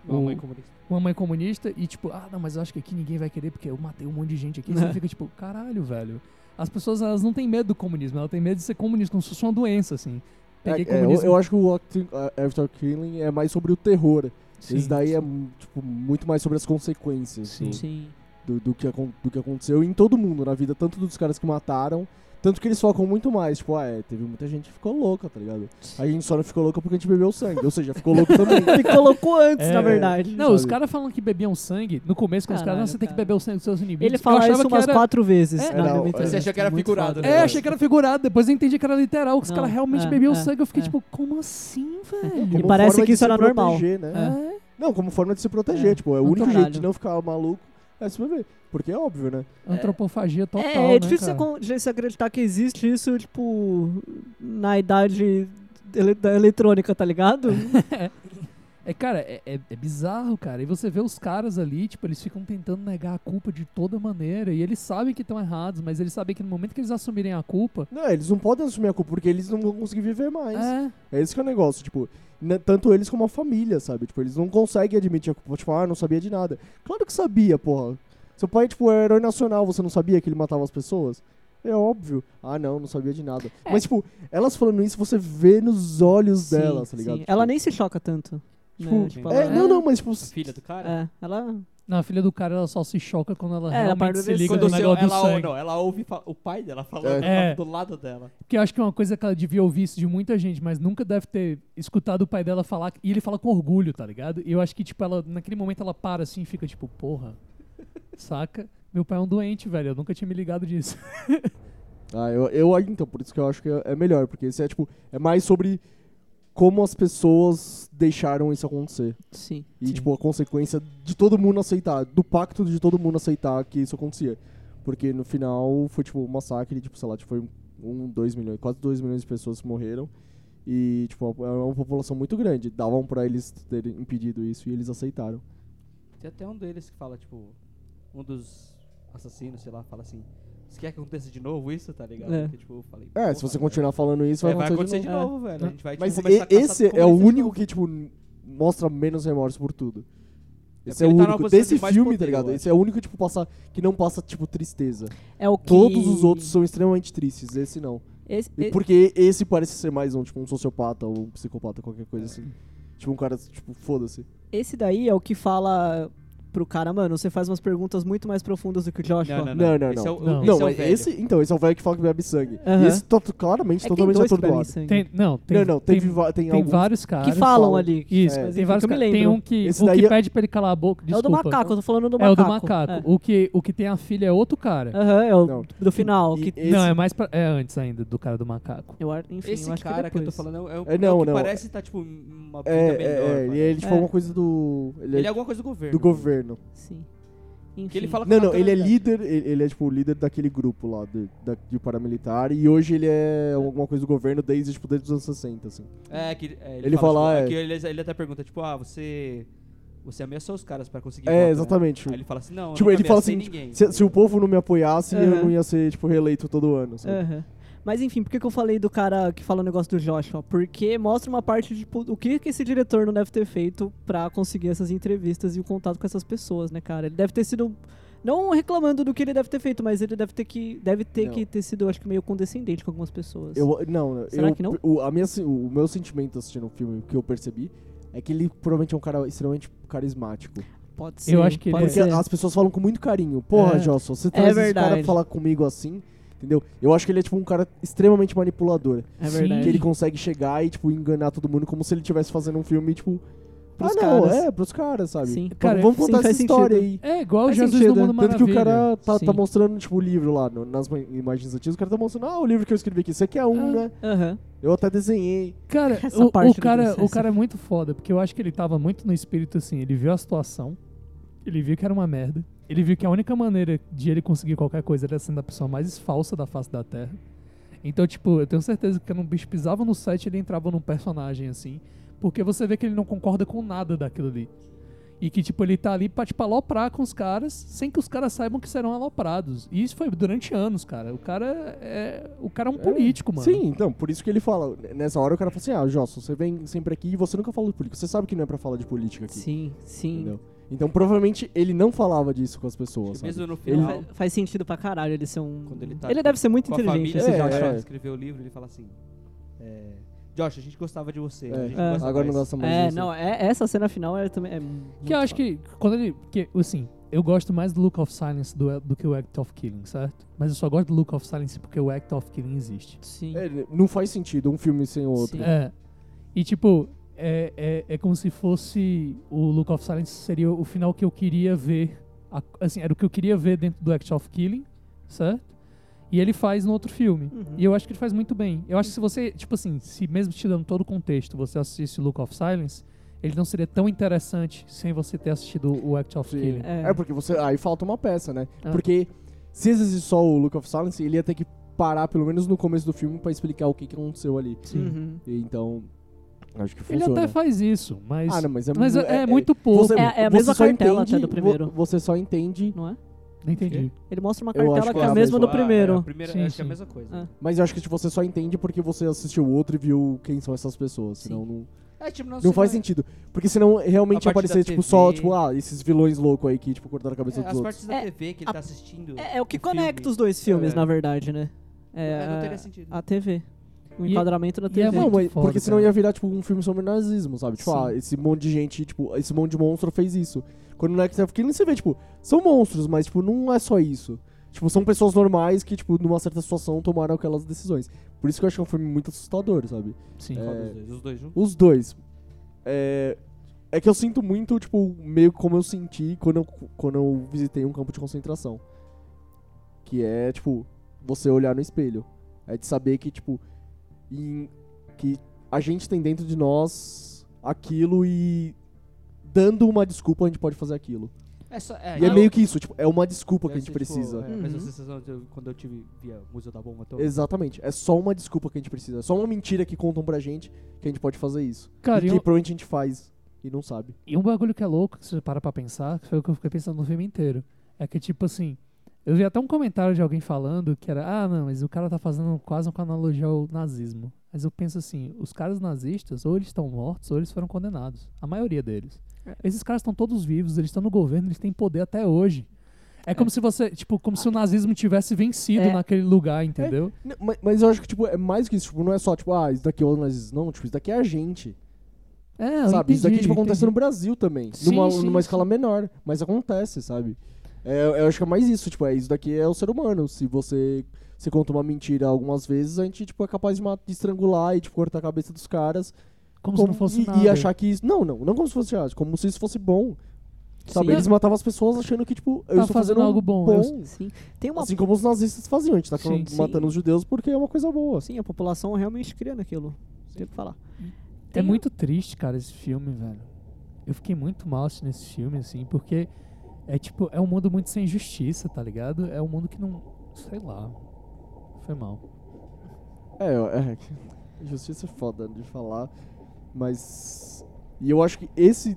Uma o- mãe comunista. uma mãe comunista e tipo, ah, não, mas eu acho que aqui ninguém vai querer porque eu matei um monte de gente aqui. Você fica tipo, caralho, velho. As pessoas, elas não têm medo do comunismo, elas têm medo de ser comunista, como se fosse uma doença, assim. É, Peguei é, eu, eu acho que o After Killing é mais sobre o terror. Sim, Esse daí é, sim. tipo, muito mais sobre as consequências Sim. do- Sim. do, do que, do que aconteceu em todo mundo na vida, tanto dos caras que mataram, tanto que eles focam muito mais. Tipo, ah, é, teve muita gente que ficou louca, tá ligado? A gente só não ficou louca porque a gente bebeu sangue, ou seja, ficou louco também. Me colocou antes, É. na verdade. Não, os sabe? caras falam que bebiam sangue. No começo, quando os caras, não, você tem que cara. beber o sangue dos seus inimigos. Ele Eu fala achava isso que umas era- quatro vezes. É, não, entrevista. Você achou que era figurado, né? É, achei que era figurado, depois eu entendi que era literal, que os Não, caras realmente é, bebiam é, sangue. Eu fiquei é. tipo, como assim, E velho? Como parece forma que de isso se era normal. proteger, né? Não, como forma de se proteger. Tipo, é o único caralho. jeito de não ficar maluco é se beber. Porque é óbvio, né? Antropofagia total, é, é né, difícil cara? você acreditar que existe isso, tipo, na idade ele- da eletrônica, tá ligado? É, cara, é, é- é bizarro, cara. E você vê os caras ali, tipo, eles ficam tentando negar a culpa de toda maneira. E eles sabem que estão errados, mas eles sabem que no momento que eles assumirem a culpa. Não, eles não podem assumir a culpa porque eles não vão conseguir viver mais. É, É esse que é o negócio, tipo, né, tanto eles como a família, sabe? Tipo, eles não conseguem admitir a culpa, tipo, ah, não sabia de nada. Claro que sabia, porra. Seu pai, tipo, é herói nacional, você não sabia que ele matava as pessoas? É óbvio. Ah, não, não sabia de nada. Mas, tipo, elas falando isso, você vê nos olhos Sim, delas, tá ligado? sim. Tipo, Ela nem se choca tanto. Tipo, né? Tipo, É, ela- não, não, mas, tipo, Filha do cara? É, ela. Não, a filha do cara ela só se choca quando ela É, realmente do se liga desenho. no Quando o seu, negócio do ela, sangue. não, ela ouve o pai dela falando É. do lado dela. Porque eu acho que é uma coisa que ela devia ouvir isso de muita gente, mas nunca deve ter escutado o pai dela falar. E ele fala com orgulho, tá ligado? E eu acho que, tipo, ela, naquele momento ela para assim e fica tipo, porra, saca? Meu pai é um doente, velho. Eu nunca tinha me ligado disso. Ah, eu, eu então, por isso que eu acho que é, é melhor, porque esse é tipo, é mais sobre como as pessoas deixaram isso acontecer. Sim. E Sim. tipo, a consequência de todo mundo aceitar, do pacto de todo mundo aceitar que isso acontecia. Porque no final foi tipo um massacre, tipo, sei lá, tipo, foi um, dois milhões, quase dois milhões de pessoas que morreram. E, tipo, é uma população muito grande. Davam pra eles terem impedido isso e eles aceitaram. Tem até um deles que fala, tipo, um dos assassinos, sei lá, fala assim, você quer que aconteça de novo isso, tá ligado? É. Porque, tipo, eu falei, É, se você velho. continuar falando isso, É, vai, vai acontecer, acontecer de de novo. novo, velho. A gente vai, tipo, Mas começar e- a caçar esse é o único que, tipo, mostra menos remorso por tudo. É Esse é, porque o tá único. posição Desse filme, poder, tá ligado? Esse é o único, tipo, passa, que não passa, tipo, tristeza. É o que. Todos os outros são extremamente tristes, esse não. Esse, porque esse parece ser mais um, tipo, um sociopata ou um psicopata, qualquer coisa assim. Tipo, um cara, tipo, foda-se. esse daí é o que fala pro cara, mano, você faz umas perguntas muito mais profundas do que o Joshua. Não, não, Não, não. não, Esse não. é o, Não. esse não, é mas velho. esse. Então, esse é o velho que fala que bebe sangue. Aham. E esse to claramente, É tem totalmente atordoado. Tem, não, tem, Não, não, tem, tem, tem alguns- vários caras. que falam falam. ali. Isso, É. Mas tem vários que eu me caras. Tem um que. Esse o daí que é- pede pra ele calar a boca. É o do Desculpa. macaco, eu tô falando do É o macaco. do macaco. É. O, que, o que tem a filha é outro cara. Aham, é o Não. do final. E- que, esse- Não, é mais pra, é antes ainda do cara do macaco. eu, ar- enfim, Esse cara que, é eu tô falando é, o- É, é que não, parece estar, tipo, uma É, melhor. é, é, ele, tipo, É. alguma coisa do. Ele, é é alguma coisa do governo. do governo. Sim. Enfim. Que ele fala Não, não, ele é líder, ele, ele é tipo o líder daquele grupo lá, de, da, de paramilitar, e hoje ele é alguma coisa do governo desde, tipo, desde os anos 60, assim. É, que é, ele, Ele fala, fala, tipo, é. que ele, ele até pergunta, tipo, ah, você... Você ameaçou os caras pra conseguir É, voto, né? exatamente. Aí ele fala assim, não, Tipo, eu ele fala assim, ninguém. Se, se o povo não me apoiasse, eu Aham. não ia ser, tipo, reeleito todo ano, sabe? Aham. Mas enfim, por que, que eu falei do cara que fala o negócio do Joshua? Porque mostra uma parte de tipo, o que, que esse diretor não deve ter feito pra conseguir essas entrevistas e o contato com essas pessoas, né, cara? Ele deve ter sido. Não reclamando do que ele deve ter feito, mas ele deve ter que, deve ter Não. que ter sido, acho que, meio condescendente com algumas pessoas. Eu, não, Será eu, que não? O, a minha, o meu sentimento assistindo o filme, que eu percebi, é que ele provavelmente é um cara extremamente carismático. Pode ser. Eu acho que ele pode é- Porque ser. as pessoas falam com muito carinho. Porra, É. Jossa, você traz esse cara falar comigo assim, entendeu? Eu acho que ele é, tipo, um cara extremamente manipulador. É Sim. verdade. Que ele consegue chegar e, tipo, enganar todo mundo como se ele estivesse fazendo um filme, tipo... Pros ah, não, caras. é, pros caras, sabe? Sim. Vamos- Cara, vamos sim, contar faz essa história sentido. aí. É igual Faz Jesus sentido. no Mundo Tanto que o Maravilha. cara tá, tá Sim. mostrando, tipo, o livro lá, no- nas ma- imagens antigas, o cara tá mostrando, ah, o livro que eu escrevi aqui, isso aqui é um, Ah. né? Aham. Eu até desenhei. Cara, Essa o, parte o cara, o cara é muito foda, porque eu acho que ele tava muito no espírito assim. Ele viu a situação, ele viu que era uma merda, ele viu que a única maneira de ele conseguir qualquer coisa era sendo a pessoa mais falsa da face da Terra. Então, tipo, eu tenho certeza que quando o bicho pisava no set, ele entrava num personagem assim, porque você vê que ele não concorda com nada daquilo ali. E que, tipo, ele tá ali pra, tipo, aloprar com os caras, sem que os caras saibam que serão aloprados. E isso foi durante anos, cara. O cara é. O cara é um político, mano. Sim, então, por isso que ele fala. Nessa hora o cara fala assim, ah, Josso, você vem sempre aqui e você nunca fala de política. Você sabe que não é pra falar de política aqui. Sim, sim. Entendeu? Então, provavelmente, ele não falava disso com as pessoas, sabe? Mesmo no Ele- final, Fa- Faz sentido pra caralho ele ser um. Quando ele tá ele com- deve ser muito inteligente, família, esse É, Joshua. é. escreveu o livro, ele fala assim, é, Josh, a gente gostava de você. É, a gente É. gosta Agora mais. não gosta mais É, disso. não, é, essa cena final é também. É Que eu acho que quando ele. Que, assim, eu gosto mais do Look of Silence do, do que o Act of Killing, certo? Mas eu só gosto do Look of Silence porque o Act of Killing existe. Sim. É, não faz sentido um filme sem o outro. Sim. É. E tipo, é, é, é como se fosse. O Look of Silence seria o final que eu queria ver. assim, era o que eu queria ver dentro do Act of Killing, certo? E ele faz no outro filme. Uhum. E eu acho que ele faz muito bem. Eu acho que se você, tipo assim, se mesmo te dando todo o contexto, você assistisse Look of Silence, ele não seria tão interessante sem você ter assistido o Act of Sim. Killing. É. É. porque você. Aí falta uma peça, né? Ah. Porque se existisse só o Look of Silence, ele ia ter que parar, pelo menos no começo do filme, pra explicar o que, que aconteceu ali. Uhum. E então. Acho que Ele funciona. até faz isso, mas. Ah, não, mas é, mas mu- é, é muito pouco. Você, É- é a mesma só cartela entende, até do primeiro. vo- Você só entende. Não é? Não entendi. Ele mostra uma cartela que que é é a mesma do primeiro. Ah, é, a primeira, Sim, acho que é a mesma coisa. Mas eu acho que você só entende porque você assistiu o outro e viu quem são essas pessoas. Sim. Senão não. É, tipo, Não faz sentido. Porque senão realmente aparecer, tipo, TV. só, tipo, ah, esses vilões loucos aí que, tipo, cortaram a cabeça É, dos as outros. partes da É, TV que ele a- tá assistindo. É, é o que o conecta filme. os dois filmes, É. na verdade, né? É, É, não teria sentido. a TV. O E- enquadramento da e é TV. Não, mas foda, porque senão cara. ia virar, tipo, um filme sobre nazismo, sabe? Tipo, Sim. ah, esse monte de gente, tipo, esse monte de monstro fez isso. Quando no Next of Kin você vê, tipo, são monstros, mas, tipo, não é só isso. Tipo, são pessoas normais que, tipo, numa certa situação tomaram aquelas decisões. Por isso que eu acho que é um filme muito assustador, sabe? Sim. É, dois? Os dois juntos? Os dois. É, é que eu sinto muito, tipo, meio como eu senti quando eu, quando eu visitei um campo de concentração. Que é, tipo, você olhar no espelho. É de saber que, tipo, em- que a gente tem dentro de nós aquilo e dando uma desculpa a gente pode fazer aquilo. É só, é, e é meio que isso, tipo, é uma desculpa que a gente tipo, precisa. é, mesma Uhum. sensação de eu- quando eu tive via Museu da Bomba todo. Exatamente. É só uma desculpa que a gente precisa. É só uma mentira que contam pra gente que a gente pode fazer isso. Cara, e e que um- provavelmente a gente faz e não sabe. E um bagulho que é louco, que você para pra pensar, que foi o que eu fiquei pensando no filme inteiro. É que, tipo assim, eu vi até um comentário de alguém falando que era, ah, não, mas o cara tá fazendo quase uma analogia ao nazismo. Mas eu penso assim, os caras nazistas, ou eles estão mortos, ou eles foram condenados. A maioria deles. É. Esses caras estão todos vivos, eles estão no governo, eles têm poder até hoje. É, como se você, tipo, como se o nazismo tivesse vencido É. naquele lugar, entendeu? Não, Mas, mas eu acho que, tipo, é mais que isso. Tipo, não é só, tipo, ah, isso daqui é o nazismo. Não, tipo, isso daqui é a gente. É, eu sabe? isso daqui, entendi, tipo, acontece entendi. no Brasil também. Sim, numa, sim, numa sim. escala menor. Mas acontece, sabe? É, eu acho que é mais isso. Tipo, é, isso daqui é o ser humano. Se você... Você conta uma mentira algumas vezes, a gente, tipo, é capaz de, matar, de estrangular e, tipo, cortar a cabeça dos caras. Como, se não fosse e, nada. e achar que isso... Não, não. Não como se fosse nada. Como se isso fosse bom. Sabe? Sim. Eles matavam as pessoas achando que, tipo, eu Tá estou fazendo fazendo algo bom, eu- Sim. Tem uma. Assim como os nazistas faziam. A gente tá Sim, matando sim. os judeus porque é uma coisa boa. Sim, a população realmente cria naquilo. Tem que falar. É Tem- muito triste, cara, esse filme, velho. Eu fiquei muito mal assistindo esse filme, assim, porque é tipo, é um mundo muito sem justiça, tá ligado? É um mundo que não. Sei lá. Foi mal. É, é. Justiça é foda de falar. Mas. E eu acho que esse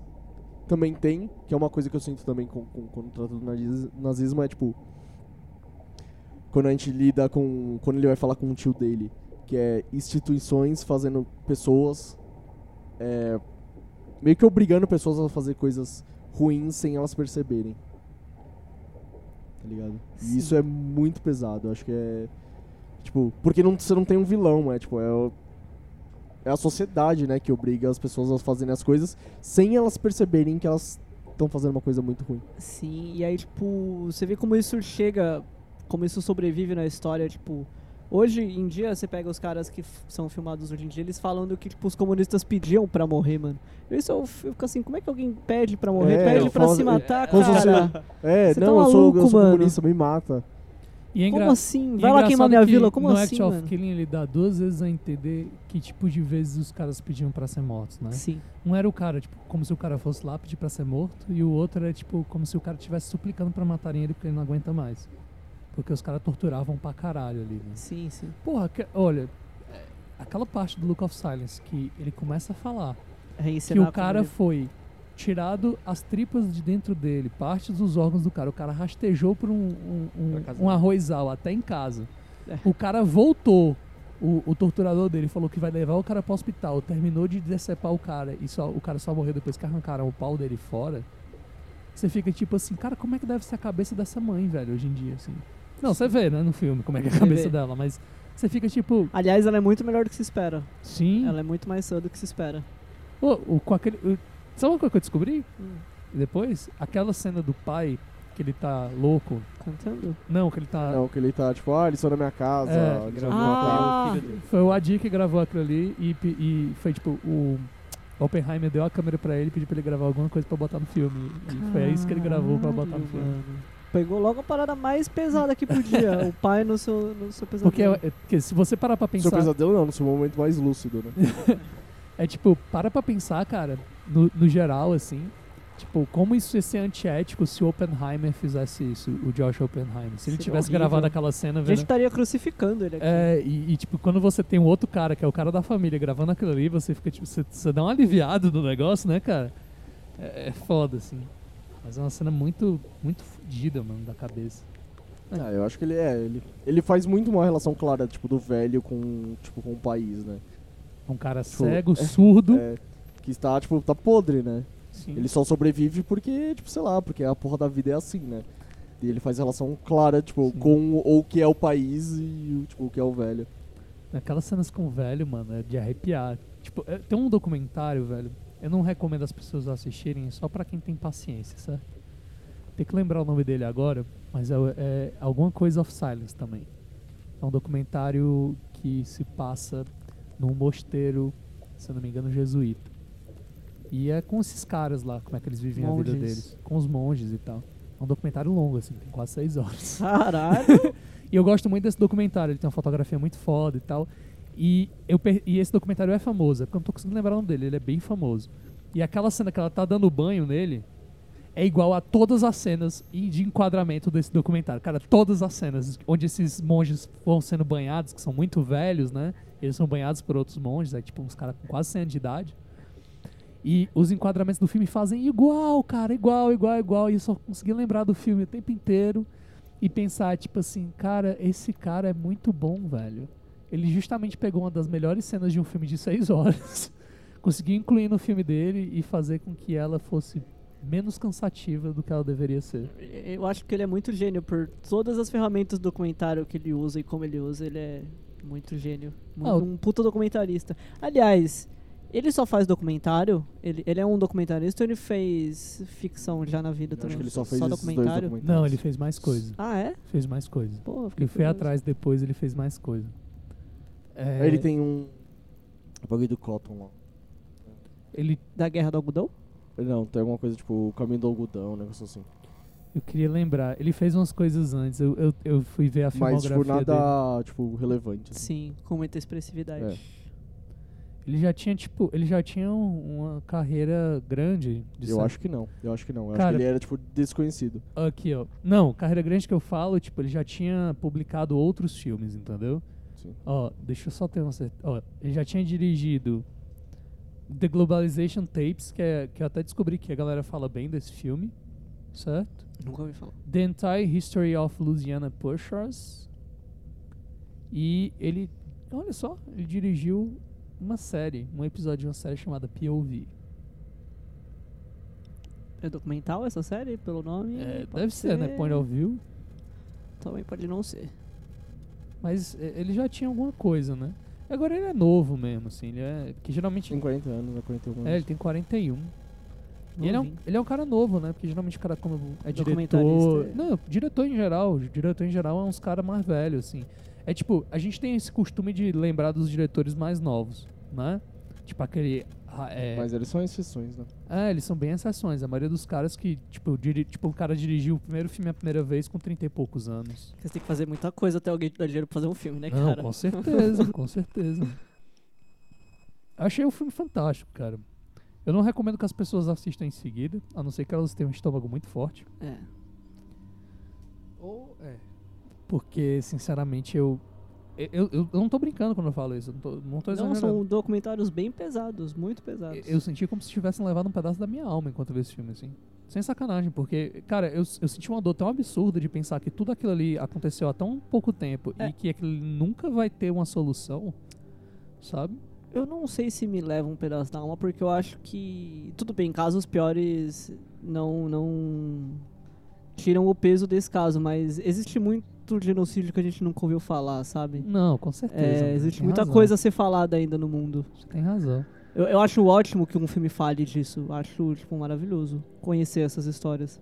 também tem, que é uma coisa que eu sinto também com, com, quando trata do nazi- nazismo, é tipo. Quando a gente lida com. Quando ele vai falar com o tio dele, que é instituições fazendo pessoas. é, meio que obrigando pessoas a fazer coisas ruins sem elas perceberem. Tá ligado? Sim. E isso é muito pesado. Eu acho que é. Tipo, porque não, você não tem um vilão, é tipo, é, o- é a sociedade, né, que obriga as pessoas a fazerem as coisas sem elas perceberem que elas estão fazendo uma coisa muito ruim. Sim, e aí, tipo, você vê como isso chega, como isso sobrevive na história, tipo. Hoje em dia, você pega os caras que são filmados hoje em dia, eles falando que, tipo, os comunistas pediam pra morrer, mano. Isso eu fico assim, como é que alguém pede pra morrer? É, pede pra falo- se é, matar, como se cara? É, Você tá não, eu sou, eu maluco, sou mano. comunista, me mata. E é Como assim? e Vai é lá queimar minha que vila, como no assim, Act of mano? Killing ele dá duas vezes a entender que tipo de vezes os caras pediam pra ser mortos, né? Sim. Um era o cara, tipo, como se o cara fosse lá pedir pra ser morto, e o outro era, tipo, como se o cara estivesse suplicando pra matarem ele porque ele não aguenta mais. Porque os caras torturavam pra caralho ali, né? Sim, sim. Porra, que- olha, é, aquela parte do Look of Silence que ele começa a falar que Reencenar o cara foi tirado as tripas de dentro dele, partes dos órgãos do cara. O cara rastejou por um, um, um- um arrozal até em casa. É. O cara voltou. O, o torturador dele falou que vai levar o cara pro hospital. Terminou de decepar o cara e só, o cara só morreu depois que arrancaram o pau dele fora. Você fica tipo assim, cara, como é que deve ser a cabeça dessa mãe, velho, hoje em dia, assim? Não, você vê, né, no filme, como é que é a cabeça vê. dela, mas você fica tipo, Aliás, ela é muito melhor do que se espera. sim. Ela é muito mais sã do que se espera. Ô, o, com aquele, o- sabe uma coisa que eu descobri? Hum. Depois, aquela cena do pai, que ele tá louco. Cantando? Não, que ele tá. Não, que ele tá, tipo, ah, eles estão na minha casa, É, eles vão matar. Ah, o. Foi o Adi que gravou aquilo ali e, e foi tipo, o Oppenheimer deu a câmera pra ele e pediu pra ele gravar alguma coisa pra botar no filme. E foi isso que ele gravou pra botar no filme. Pegou logo a parada mais pesada que podia. o pai no seu, no seu pesadelo. Porque, é- é- porque se você parar pra No seu pensar. pesadelo não, no seu momento mais lúcido, né? É tipo, para pra pensar, cara, no, no geral, assim. Tipo, como isso ia ser antiético se o Oppenheimer fizesse isso, o Josh Oppenheimer. Se ele Seria tivesse horrível. gravado aquela cena, A gente estaria crucificando ele aqui. É, e, e, tipo, quando você tem um outro cara, que é o cara da família, gravando aquilo ali, você fica, tipo, você, você dá um aliviado no negócio, né, cara? É, é foda, assim. Mas é uma cena muito, muito fodida, mano, da cabeça. Ah, eu acho que ele é, ele, ele faz muito uma relação clara, tipo, do velho com, tipo, com o país, né? Um cara Tipo, cego, é- surdo. É, que está, tipo, tá podre, né? Sim. Ele só sobrevive porque, tipo, sei lá, porque a porra da vida é assim, né? E ele faz relação clara, tipo, Sim. com o que é o país e tipo, o que é o velho. Aquelas cenas com o velho, mano, é de arrepiar. Tipo, é- tem um documentário, velho. Eu não recomendo as pessoas assistirem só pra quem tem paciência, certo? Tem que lembrar o nome dele agora, mas é, é alguma coisa of Silence também. É um documentário que se passa num mosteiro, se não me engano, jesuíta. E é com esses caras lá, como é que eles vivem a vida Monges. deles. Com os monges e tal. É um documentário longo, assim, tem quase seis horas. Caralho. E eu gosto muito desse documentário, ele tem uma fotografia muito foda e tal. E, eu, e esse documentário é famoso, é porque eu não tô conseguindo lembrar o nome dele, ele é bem famoso. E aquela cena que ela tá dando banho nele é igual a todas as cenas de enquadramento desse documentário. Cara, todas as cenas onde esses monges vão sendo banhados, que são muito velhos, né? Eles são banhados por outros monges, é tipo uns caras com quase 100 anos de idade. E os enquadramentos do filme fazem igual, cara, igual, igual, igual. E eu só consegui lembrar do filme o tempo inteiro e pensar, tipo assim, cara, esse cara é muito bom, velho. Ele justamente pegou uma das melhores cenas de um filme de seis horas, conseguiu incluir no filme dele e fazer com que ela fosse menos cansativa do que ela deveria ser. Eu acho que ele é muito gênio por todas as ferramentas do documentário que ele usa e como ele usa, ele é muito gênio. Ah, Um puta documentarista. Aliás, ele só faz documentário? Ele, ele é um documentarista ou ele fez ficção já na vida Eu também? acho que ele só fez esses dois documentário? Não, ele fez mais coisa. Ah, é? Fez mais coisa. Pô, Ele foi atrás depois, ele fez mais coisa. É, ele tem um. Bagulho do Cotton lá. Ele, Da Guerra do Algodão? Não, tem alguma coisa tipo o caminho do algodão, um negócio assim. eu queria lembrar, ele fez umas coisas antes, eu, eu, eu fui ver a Mas, filmografia tipo, dele. nada, tipo, relevante. assim. Sim, com muita expressividade. É. Ele já tinha, tipo, ele já tinha um- uma carreira grande de Eu cena. acho que não. Eu acho que não. Eu Cara- acho que ele era, tipo, desconhecido. Aqui, ó. Não, carreira grande que eu falo, tipo, ele já tinha publicado outros filmes, entendeu? Sim. Ó, deixa eu só ter uma certeza. Ó, ele já tinha dirigido The Globalization Tapes, que, é, que eu até descobri que a galera fala bem desse filme, certo? Nunca ouvi falar. The Entire History of Louisiana Pushers. E ele, olha só, ele dirigiu uma série, um episódio de uma série chamada POV. É documental essa série, pelo nome? É, deve ser, né? Point of View. Também pode não ser. Mas é, ele já tinha alguma coisa, né? Agora ele é novo mesmo, assim. Ele é. Porque geralmente. Tem 40 anos, né? 41 anos. É, ele tem 41. E ele é, um, ele é um cara novo, né? Porque geralmente o cara como é diretor. É. Não, diretor em geral. Diretor em geral é uns caras mais velhos, assim. É tipo, a gente tem esse costume de lembrar dos diretores mais novos, né? Tipo aquele. É, Mas eles são exceções, né? é, eles são bem exceções. A maioria dos caras que, tipo, diri, tipo, o cara dirigiu o primeiro filme a primeira vez com 30 e poucos anos. Você tem que fazer muita coisa até alguém te dar dinheiro pra fazer um filme, né, Não, cara? com certeza, com certeza. Achei o filme fantástico, cara. Eu não recomendo que as pessoas assistam em seguida, a não ser que elas tenham um estômago muito forte. É. Ou é. Porque, sinceramente, eu. Eu, eu, eu não tô brincando quando eu falo isso. Não tô, não tô Não, exagerando. são documentários bem pesados, muito pesados. Eu, eu senti como se tivessem levado um pedaço da minha alma enquanto eu vi esse filme, assim. Sem sacanagem, porque, cara, eu, eu senti uma dor tão absurda de pensar que tudo aquilo ali aconteceu há tão pouco tempo É. e que aquilo nunca vai ter uma solução, sabe? Eu não sei se me leva um pedaço da alma, porque eu acho que. Tudo bem, casos piores não, não tiram o peso desse caso, mas existe muito genocídio que a gente nunca ouviu falar, sabe? Não, com certeza. É, existe muita razão. coisa a ser falada ainda no mundo. Você tem razão. Eu, eu acho ótimo que um filme fale disso. Acho, tipo, maravilhoso conhecer essas histórias.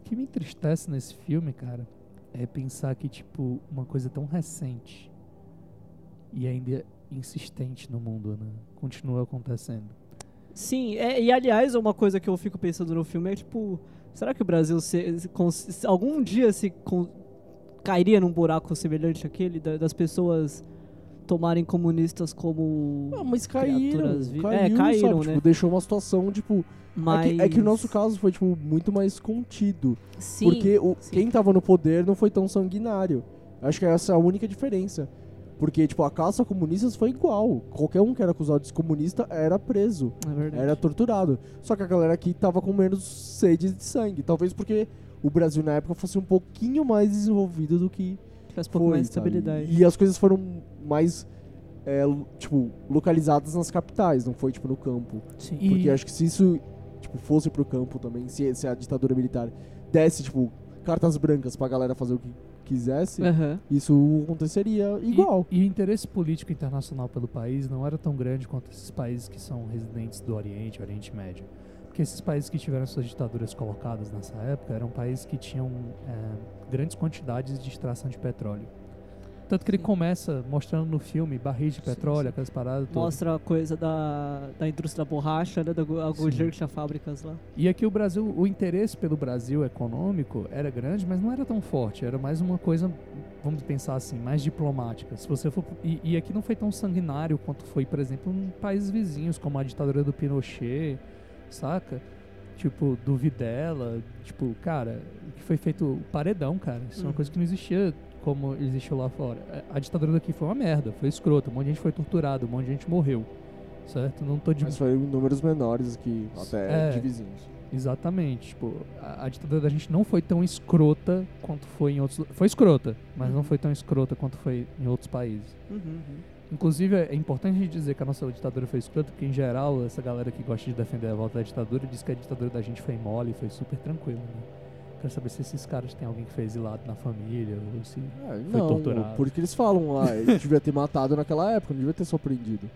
O que me entristece nesse filme, cara, é pensar que, tipo, uma coisa tão recente e ainda insistente no mundo, né? Continua acontecendo. Sim, é, e aliás, uma coisa que eu fico pensando no filme é tipo, será que o Brasil se, se se algum dia se cairia num buraco semelhante àquele da- das pessoas tomarem comunistas como Ah, mas caíram. Caiu, é, caíram, sabe? né? Tipo, deixou uma situação, tipo... mas É, que, é que o nosso caso foi, tipo, muito mais contido. sim, porque o, sim. quem tava no poder não foi tão sanguinário. Acho que essa é a única diferença. Porque, tipo, a caça a comunistas foi igual. Qualquer um que era acusado de comunista era preso. é. Era torturado. Só que a galera aqui tava com menos sede de sangue. Talvez porque o Brasil na época fosse um pouquinho mais desenvolvido do que Tivesse um pouco mais de estabilidade. E as coisas foram mais é, tipo, localizadas nas capitais, não foi, tipo, no campo. Sim. E- Porque acho que se isso, tipo, fosse pro campo também, se, se a ditadura militar desse, tipo, cartas brancas pra galera fazer o que quisesse, Aham. isso aconteceria E- igual. E, o interesse político internacional pelo país não era tão grande quanto esses países que são residentes do Oriente, Oriente Médio. Porque esses países que tiveram suas ditaduras colocadas nessa época eram países que tinham é, grandes quantidades de extração de petróleo. Tanto que ele Sim. começa mostrando no filme barris de Sim, petróleo, sim. aquelas paradas todas. Mostra a coisa da, da indústria da borracha, né? Da a Goodyear que tinha fábricas lá. E aqui o Brasil, o interesse pelo Brasil econômico era grande, mas não era tão forte. Era mais uma coisa, vamos pensar assim, mais diplomática. Se você for e, e aqui não foi tão sanguinário quanto foi, por exemplo, em países vizinhos, como a ditadura do Pinochet, saca? Tipo, do Videla, tipo, cara, que foi feito paredão, cara. Isso é uma Uhum. coisa que não existia como existiu lá fora. A- ditadura daqui foi uma merda, foi escrota, um monte de gente foi torturado, um monte de gente morreu. Certo? Não tô de Mas foi em números menores que até É. de vizinhos. Exatamente. Tipo, a, a ditadura da gente não foi tão escrota quanto foi em outros. Foi escrota, mas não Uhum. foi tão escrota quanto foi em outros países. Uhum. Inclusive, é importante a gente dizer que a nossa ditadura foi escrota, porque em geral, essa galera que gosta de defender a volta da ditadura diz que a ditadura da gente foi mole, foi super tranquilo, né? Quero saber se esses caras têm alguém que foi exilado na família, ou se. É, Foi não, torturado. porque eles falam lá, ele devia ter matado naquela época, não devia ter só prendido.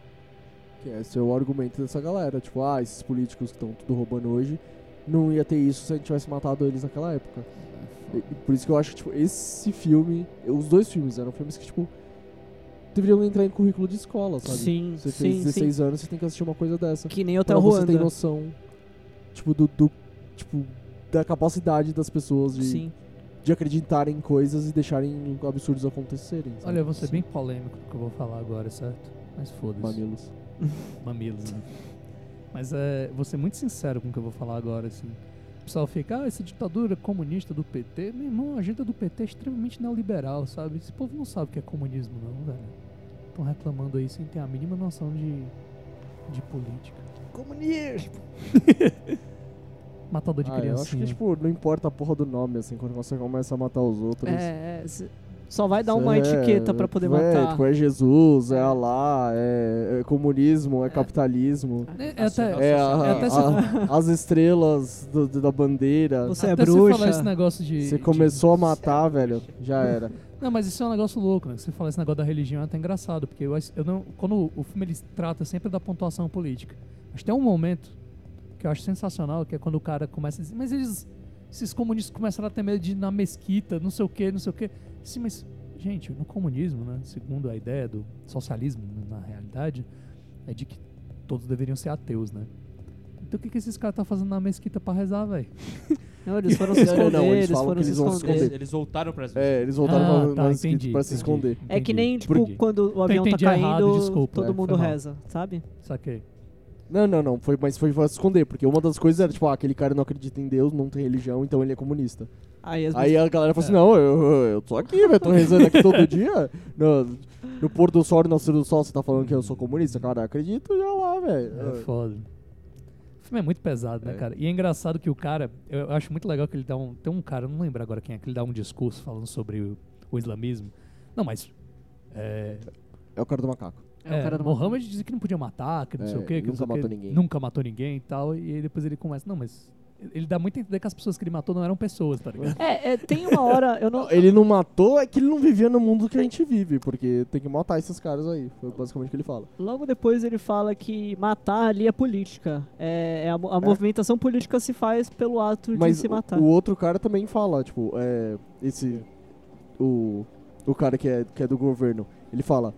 Que esse é o argumento dessa galera, tipo, ah, esses políticos que estão tudo roubando hoje, não ia ter isso se a gente tivesse matado eles naquela época. E- e por isso que eu acho que, tipo, esse filme, os dois filmes eram filmes que, tipo, deveriam entrar em currículo de escola, sabe? Sim, Você sim, fez sim. 16 anos, você tem que assistir uma coisa dessa. Que nem o Hotel você ter Ruanda. noção, tipo, do, do- tipo, da capacidade das pessoas de, Sim. de acreditarem em coisas e deixarem absurdos acontecerem. sabe? Olha, eu vou ser Sim. bem polêmico no que eu vou falar agora, certo? Mas foda-se. Mamilos. mamilos, né? Mas é, vou ser muito sincero com o que eu vou falar agora, assim. O pessoal fica, ah, essa ditadura comunista do PT. Meu irmão, a agenda do PT é extremamente neoliberal, sabe? Esse povo não sabe o que é comunismo, não, velho. Estão reclamando aí sem ter a mínima noção de, de política. Comunismo! Matador de Ah, eu criancinha. acho que, tipo, não importa a porra do nome, assim, quando você começa a matar os outros. É, é, só vai dar uma É, etiqueta pra poder é, matar. Tipo, é Jesus, é É. Alá, é, é comunismo, é, capitalismo. É, é até, É, a- é até se- a- as estrelas do- do- da bandeira. Você é até se bruxa. falar esse negócio de. Você de- começou a matar, velho, já era. Não, mas isso é um negócio louco, né? Você falar esse negócio da religião é até engraçado, porque eu, eu não, quando o filme ele trata sempre da pontuação política. Mas tem um momento que eu acho sensacional, que é quando o cara começa a dizer, mas eles, esses comunistas começaram a ter medo de ir na mesquita, não sei o que, não sei o que. Sim, mas, gente, no comunismo, né, segundo a ideia do socialismo, né, na realidade, é de que todos deveriam ser ateus, né? Então o que, que esses caras estão fazendo na mesquita pra rezar, velho? Não, eles foram se esconder, não, eles eles falam foram que se eles vão se esconder. esconder. Eles, voltaram pra É, eles voltaram Ah, pra, tá, entendi, pra se entendi. esconder. É que nem, tipo, entendi. quando o avião tá errado, caindo, desculpa, todo é, mundo reza, sabe? Saquei. Não, não, não. Foi, mas foi pra se esconder, porque uma das coisas era, tipo, ah, aquele cara não acredita em Deus, não tem religião, então ele é comunista. Aí as Aí a galera falou assim, É. não, eu, eu, eu tô aqui, velho, tô rezando aqui todo dia. No, no pôr do sol e no nascer do sol, você tá falando que eu sou comunista? Cara, acredito já lá, velho. É foda. O filme é muito pesado, né, É. cara? E é engraçado que o cara, eu acho muito legal que ele dá um. Tem um cara, eu não lembro agora quem é, que ele dá um discurso falando sobre o, o islamismo. Não, mas. É, É o cara do macaco. É, o cara do Mohammed dizia que não podia matar, que não É, sei o quê, que nunca matou ninguém. Nunca matou ninguém e tal. E aí depois ele começa. Não, mas. Ele dá muito a entender que as pessoas que ele matou não eram pessoas, tá ligado? É, é, tem uma hora, eu não... Ele não matou, é que ele não vivia no mundo que a gente vive, porque tem que matar esses caras aí. Foi basicamente o que ele fala. Logo depois ele fala que matar ali é política. É, é a, a movimentação política se faz pelo ato de Mas se o- matar. O, outro cara também fala, tipo, é, esse. O, o cara que é, que é do governo, ele fala.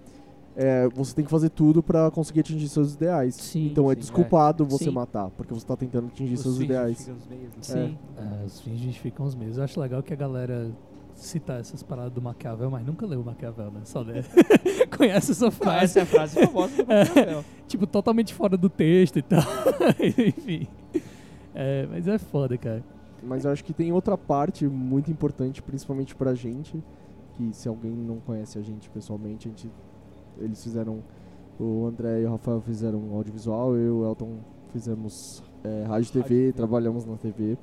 É, você tem que fazer tudo pra conseguir atingir seus ideais. Sim, então é sim, desculpado você Sim. matar, porque você tá tentando atingir Os seus ideais. os meios, né? Sim. É, os fins justificam os meios. Eu acho legal que a galera cita essas paradas do Maquiavel, mas nunca leu o Maquiavel, né? Só lê. Conhece essa frase. essa é a frase famosa do Maquiavel. tipo, totalmente fora do texto e tal. Enfim. É, mas é foda, cara. Mas eu acho que tem outra parte muito importante, principalmente pra gente, que se alguém não conhece a gente pessoalmente, a gente, eles fizeram, o André e o Rafael fizeram audiovisual, eu e o Elton fizemos é, rádio TV, TV. trabalhamos na TV.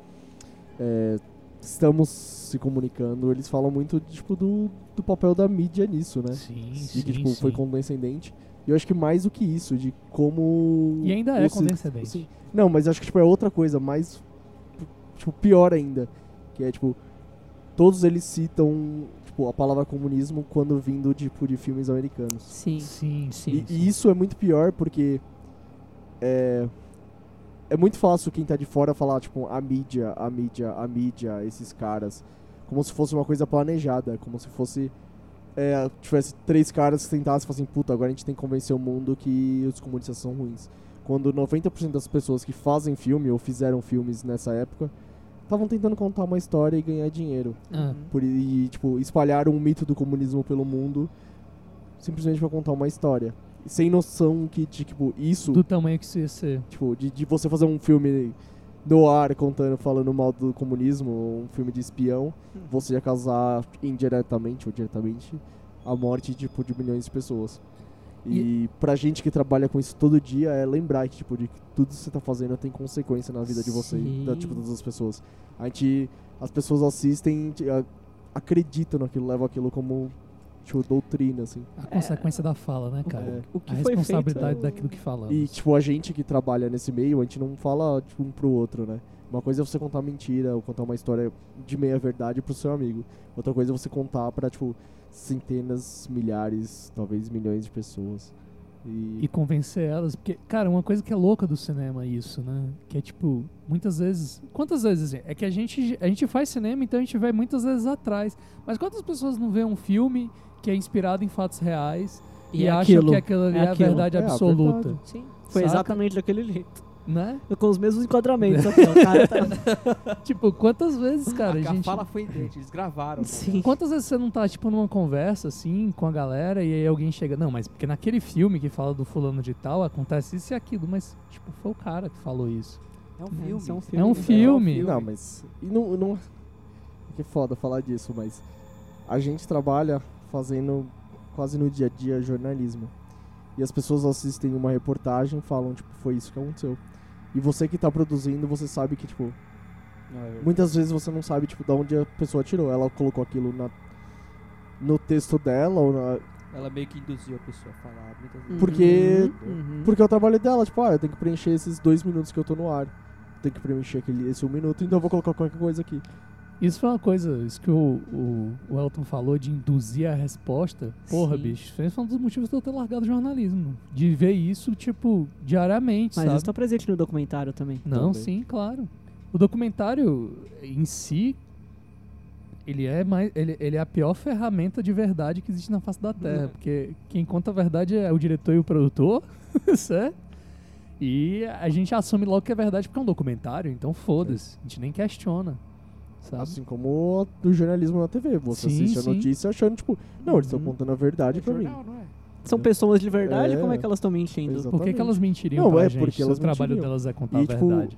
É, estamos se comunicando, eles falam muito tipo, do, do papel da mídia nisso, né? Sim, E sim, que tipo, foi sim. condescendente. E eu acho que mais do que isso, de como. E ainda é condescendente. Não, mas acho que tipo, é outra coisa, mais. Tipo, pior ainda. Que é tipo. Todos eles citam tipo, a palavra comunismo quando vindo tipo, de filmes americanos. Sim. Sim, sim. E, sim. e isso é muito pior porque. É. É muito fácil quem tá de fora falar, tipo, a mídia, a mídia, a mídia, esses caras. Como se fosse uma coisa planejada. Como se fosse. É, tivesse três caras que tentassem falar assim, puta, agora a gente tem que convencer o mundo que os comunistas são ruins. Quando 90% das pessoas que fazem filme ou fizeram filmes nessa época estavam tentando contar uma história e ganhar dinheiro. Ah. Por, e, tipo, espalharam o mito do comunismo pelo mundo simplesmente pra contar uma história. Sem noção que, de, tipo, isso, Do tamanho que isso ia ser. tipo, de, de você fazer um filme no ar contando, falando mal do comunismo, um filme de espião, você ia causar indiretamente ou diretamente a morte, tipo, de milhões de pessoas. E, pra gente que trabalha com isso todo dia, é lembrar que, tipo, de que tudo que você tá fazendo tem consequência na vida de você e da, tipo, das outras pessoas. A gente, as pessoas assistem, acreditam naquilo, levam aquilo como, tipo, doutrina, assim. A consequência da fala, né, cara? É. O que a foi responsabilidade feito... daquilo que falamos. E, tipo, a gente que trabalha nesse meio, a gente não fala, tipo, um pro outro, né? Uma coisa é você contar mentira ou contar uma história de meia verdade pro seu amigo. Outra coisa é você contar pra, tipo, centenas, milhares, talvez milhões de pessoas. E, e convencer elas. Porque, cara, uma coisa que é louca do cinema é isso, né? Que é tipo, muitas vezes. Quantas vezes? É que a gente, a gente faz cinema, então a gente vai muitas vezes atrás. Mas quantas pessoas não vê um filme que é inspirado em fatos reais e, é acham aquilo, que aquilo ali é é, a verdade É a absoluta? verdade. Sim, foi Saca? exatamente daquele jeito. Né? Com os mesmos enquadramentos aqui, ó. O cara tá... Tipo, quantas vezes, cara, a, a gente. fala foi idêntica, eles gravaram. Sim. Quantas vezes você não tá, tipo, numa conversa, assim, com a galera, e aí alguém chega, não, mas porque naquele filme que fala do fulano de tal, acontece isso e aquilo, mas, tipo, foi o cara que falou isso. É um É, filme. é um É filme. um filme. Não, mas. E não, não. Que foda falar disso, mas. A gente trabalha fazendo quase no dia a dia jornalismo. E as pessoas assistem uma reportagem e falam, tipo, foi isso que aconteceu. E você que tá produzindo, você sabe que, tipo, muitas vezes você não sabe, tipo, de onde a pessoa tirou. Ela colocou aquilo na, no texto dela ou na, Ela meio que induziu a pessoa a falar muitas vezes. Porque- Uhum. Porque é o trabalho dela, tipo, ah, eu tenho que preencher esses dois minutos que eu tô no ar. Tenho que preencher aquele, esse um minuto, então eu vou colocar qualquer coisa aqui. Isso foi uma coisa, isso que o, o, o Elton falou de induzir a resposta. Porra, Sim. bicho, esse foi um dos motivos de eu ter largado o jornalismo. De ver isso, tipo, diariamente, Mas sabe? isso tá presente no documentário também. Não, Também. sim, claro. O documentário em si, ele é mais, ele, ele é a pior ferramenta de verdade que existe na face da Terra, É. porque quem conta a verdade é o diretor e o produtor, certo? E a gente assume logo que é verdade porque é um documentário, então foda-se, a gente nem questiona, sabe? Assim como o do jornalismo na TV. Você Sim, assiste sim. a notícia achando, tipo, não, eles estão Uhum. contando a verdade É pra mim. jornal, não é? São pessoas de verdade, É. como é que elas estão mentindo? Exato. Por que, que elas mentiriam Não, pra é gente porque se elas o trabalho mentiriam. delas é contar E, a tipo, verdade?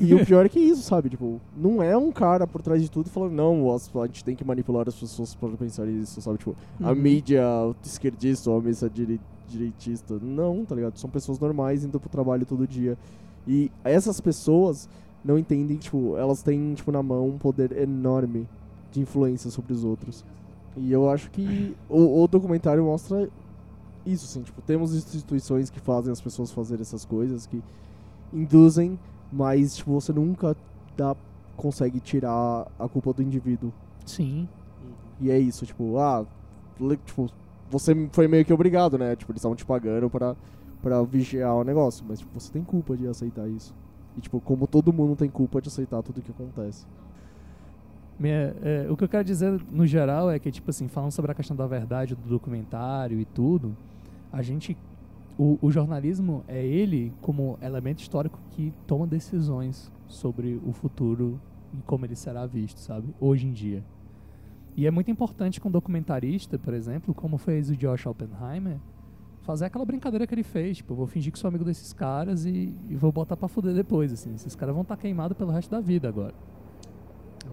E, e o pior é que isso, sabe? Tipo, não é um cara por trás de tudo falando, não, a gente tem que manipular as pessoas para pensar isso, sabe? Tipo, a Uhum. mídia esquerdista ou a mídia dire- direitista. Não, tá ligado? São pessoas normais indo pro trabalho todo dia. E essas pessoas não entendem, tipo, elas têm, tipo, na mão um poder enorme de influência sobre os outros. E eu acho que o, o documentário mostra isso, assim, tipo, temos instituições que fazem as pessoas fazerem essas coisas, que induzem, mas, tipo, você nunca dá, consegue tirar a culpa do indivíduo. Sim. E é isso, tipo, ah, tipo, você foi meio que obrigado, né? Tipo, eles estavam te pagando pra, pra vigiar o negócio, mas, tipo, você tem culpa de aceitar isso. E, tipo, como todo mundo tem culpa de aceitar tudo que acontece. Minha- é, o que eu quero dizer no geral é que, tipo assim, falando sobre a questão da verdade do documentário e tudo, a gente. O, o jornalismo é ele como elemento histórico que toma decisões sobre o futuro e como ele será visto, sabe? Hoje em dia. E é muito importante com um documentarista, por exemplo, como fez o Josh Oppenheimer, fazer aquela brincadeira que ele fez. Tipo, eu vou fingir que sou amigo desses caras e, e vou botar pra fuder depois, assim. Esses caras vão estar queimados pelo resto da vida agora.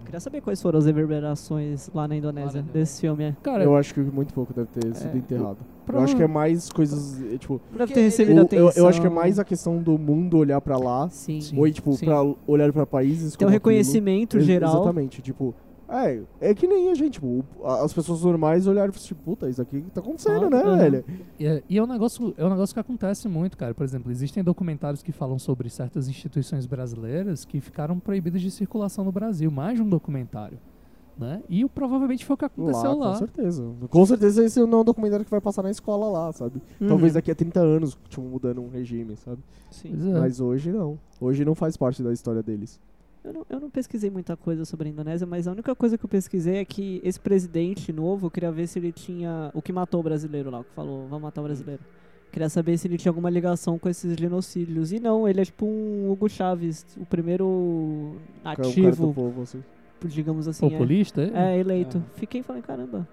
Queria saber quais foram as reverberações lá na Indonésia desse filme. É. Cara, Eu acho que muito pouco deve ter sido É. enterrado. Eu acho que é mais coisas, eh, tipo... Deve ter recebido o- eu, atenção. eu acho que é mais a questão do mundo olhar pra lá, Sim. Ou tipo, sim. pra olhar pra países Tem um como aquilo. reconhecimento Ex- geral. Exatamente, tipo... É, é que nem a gente, tipo, as pessoas normais olharam e falaram, tipo, puta, isso aqui tá acontecendo, Ah, né, aham. velho? E é, e é um negócio, é um negócio que acontece muito, cara. Por exemplo, existem documentários que falam sobre certas instituições brasileiras que ficaram proibidas de circulação no Brasil, mais de um documentário, né? E provavelmente foi o que aconteceu Lá, lá. com certeza. Com certeza esse não é um documentário que vai passar na escola lá, sabe? Uhum. Talvez daqui a 30 anos, tipo, mudando um regime, sabe? Sim. É. Mas hoje não. Hoje não faz parte da história deles. Eu não, eu não pesquisei muita coisa sobre a Indonésia, mas a única coisa que eu pesquisei é que esse presidente novo, eu queria ver se ele tinha. O que matou o brasileiro lá, o que falou, vamos matar o brasileiro. Queria saber se ele tinha alguma ligação com esses genocídios. E não, ele é tipo um Hugo Chaves, o primeiro Que é o cara do ativo, povo, assim. digamos assim. é. Populista? É, eleito. Ah. Fiquei e falei, caramba.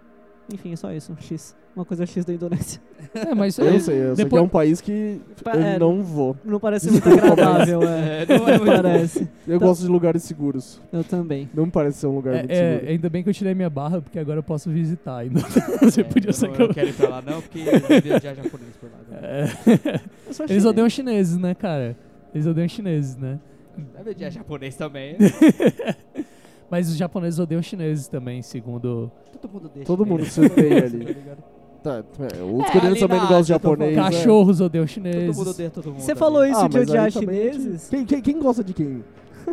Enfim, é só isso, um X. Uma coisa X da Indonésia. É, mas Eu não é- sei, eu sei que depois- é um país que Pa- eu é, não vou. Não parece muito agradável, é. É, não é muito parece. Eu Tá. gosto de lugares seguros. Eu também. Não me parece ser um lugar muito É, é, seguro. ainda bem que eu tirei minha barra, porque agora eu posso visitar ainda. Você É, podia eu ser não, que eu eu... não quero ir pra lá não, porque eu vi já japonês por lá. né? É. Eu Eles chinês. odeiam chineses, né, cara? Eles odeiam chineses, né? Deve odiar japonês também. Mas os japoneses odeiam chineses também, segundo... Todo mundo deixa. Todo mundo se odeia ali. Tá ligado? Tá, é, os É, coreanos também não gostam de japonês. né? Cachorros odeiam chineses. Todo mundo odeia todo mundo. Você falou isso Ah, de odiar chineses? Quem, quem, quem gosta de quem?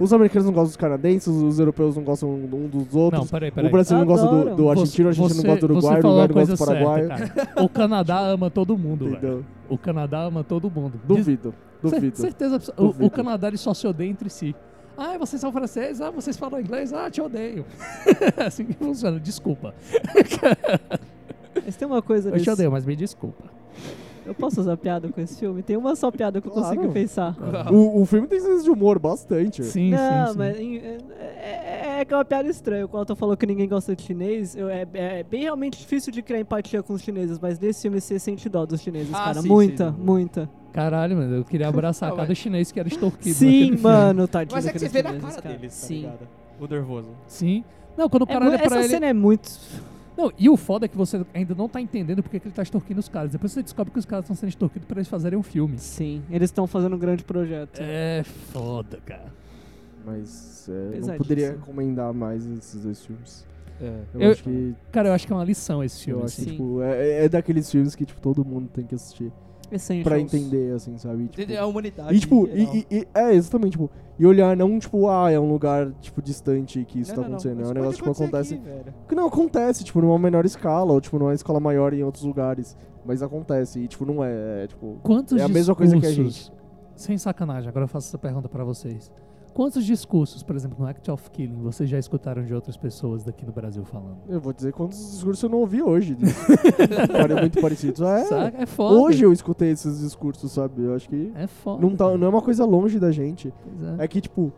Os americanos não gostam dos canadenses, os europeus não gostam um dos outros. Não, peraí, o peraí. brasileiro não gosta do, do argentino, o argentino não gosta do você uruguaio, o falou a uruguaio não gosta do coisa paraguaio. certa. O Canadá ama todo mundo, velho. O Canadá ama todo mundo. Duvido, duvido. certeza. abso- O, o Duvido. Canadá ele só se odeia entre si. Ah, vocês são franceses? Ah, vocês falam inglês? Ah, te odeio. assim que funciona. Desculpa. Mas tem uma coisa Eu te odeio, mas me desculpa. Eu posso usar piada com esse filme? Tem uma só piada que eu Claro. consigo pensar. O, o filme tem senso de humor bastante. Sim, não, sim, sim. mas é, é, é que é uma piada estranha. Quando tu falou que ninguém gosta de chinês, eu- é, é bem realmente difícil de criar empatia com os chineses, mas nesse filme você sente dó dos chineses, Ah, cara. sim, muita, sim. muita. Caralho, mano, eu queria abraçar cada chinês que era extorquido. Sim, naquele filme. mano, tadinho. Mas é que você vê na cara deles, tá Sim. ligado? O nervoso. Sim. Não, quando o É cara mu- olha pra essa ele. cena é muito. Não, e o foda é que você ainda não tá entendendo porque que ele tá extorquindo os caras. Depois você descobre que os caras estão sendo extorquidos pra eles fazerem um filme. Sim, eles estão fazendo um grande projeto. É foda, cara. Mas é, não poderia recomendar mais esses dois filmes. É. Eu, Eu- acho que, Cara, eu acho que é uma lição esse filme. eu acho que assim. Sim. tipo, é, é daqueles filmes que tipo, todo mundo tem que assistir. Essentials. Pra entender, assim, sabe? Tipo, A humanidade. E tipo, e, e- e- é, exatamente, tipo, e olhar não, tipo, ah, é um lugar, tipo, distante que isso Não, tá não, não. acontecendo. É um negócio, tipo, acontece. aqui. Que não acontece, tipo, numa menor escala, ou tipo, numa escala maior em outros lugares. Mas acontece, e tipo, não é, é, tipo. Quantos É a mesma coisa que a discursos- Sem sacanagem, agora eu faço essa pergunta pra vocês. Quantos discursos, por exemplo, no Act of Killing, vocês já escutaram de outras pessoas daqui no Brasil falando? Eu vou dizer quantos discursos eu não ouvi hoje. Parece muito parecidos. É, Saca? É foda. hoje eu escutei esses discursos, sabe? Eu acho que É foda. não, tá, não é uma coisa longe da gente. É. É que, tipo,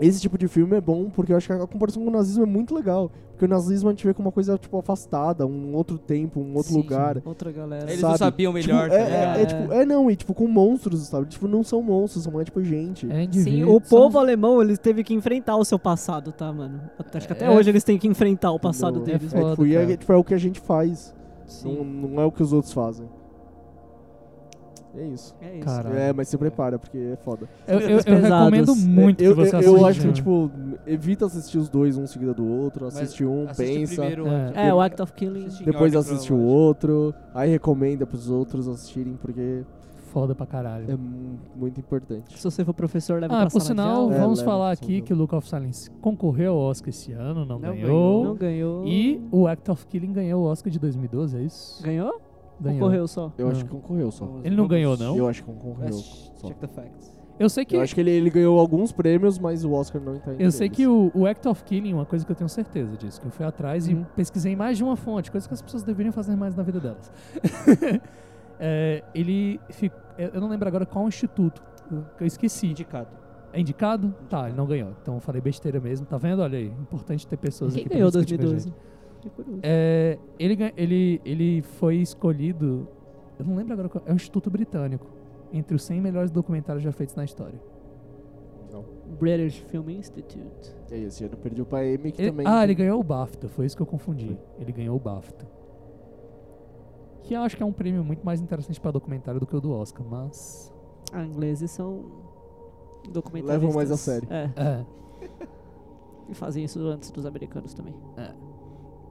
esse tipo de filme é bom porque eu acho que a comparação com o nazismo é muito legal. Porque o nazismo a gente vê como uma coisa, tipo, afastada, um outro tempo, um outro Sim, lugar. Outra galera. Eles sabe? não sabiam melhor, Tipo, tá é, ligado? é, é, tipo, é não, e tipo, com monstros, sabe? Tipo, não são monstros, são mais tipo gente. É Sim, o povo alemão, eles teve que enfrentar o seu passado, tá, mano? Acho que até É. hoje eles têm que enfrentar o passado Entendeu? deles. É É, tipo, e é, tipo, é o que a gente faz. Não, Sim. não é o que os outros fazem. É isso. É isso. Caralho. É, mas se prepara, porque é foda. Eu, eu- eu recomendo muito eu, que você assista. eu acho que, tipo, evita assistir os dois um seguido do outro, Mas assiste um, Assiste pensa, É. É, o Act of Killing. Depois assiste o outro, aí recomenda pros outros assistirem, porque Foda pra caralho. é mu- muito importante. Se você for professor, leva Ah, pra por de sinal, aula. É, vamos falar aqui de que o Look of Silence concorreu ao Oscar esse ano, não, Não ganhou. Não ganhou. E o Act of Killing ganhou o Oscar de 2012, é isso? Ganhou? Ganhou. Concorreu só. Eu Não. acho que concorreu só. Ele não ganhou, não? Eu acho que concorreu. Let's só. Check the facts. Eu sei que Eu acho que ele, ele ganhou alguns prêmios, mas o Oscar não tá entre Eu sei eles. que o, o Act of Killing, uma coisa que eu tenho certeza disso, que eu fui atrás Uhum. e pesquisei em mais de uma fonte, coisa que as pessoas deveriam fazer mais na vida delas. É, ele fic- eu não lembro agora qual instituto, eu- eu esqueci. Indicado. É indicado? Tá, ele não ganhou. Então eu falei besteira mesmo. Tá vendo? Olha aí, importante ter pessoas Quem aqui pra ganhou discutir com a 2012? É, ele, ele, ele foi escolhido, eu não lembro agora, qual- é um instituto britânico, entre os 100 melhores documentários já feitos na história. Não. British Film Institute. E aí, esse ano perdeu pra Amy, que Ele- também... ah, ele ganhou o BAFTA, foi isso que eu confundi. Ele ganhou o BAFTA. Que eu acho que é um prêmio muito mais interessante pra documentário do que o do Oscar, mas. Ah, ingleses são documentaristas. Levam mais a sério. É, É. e fazem isso antes dos americanos também.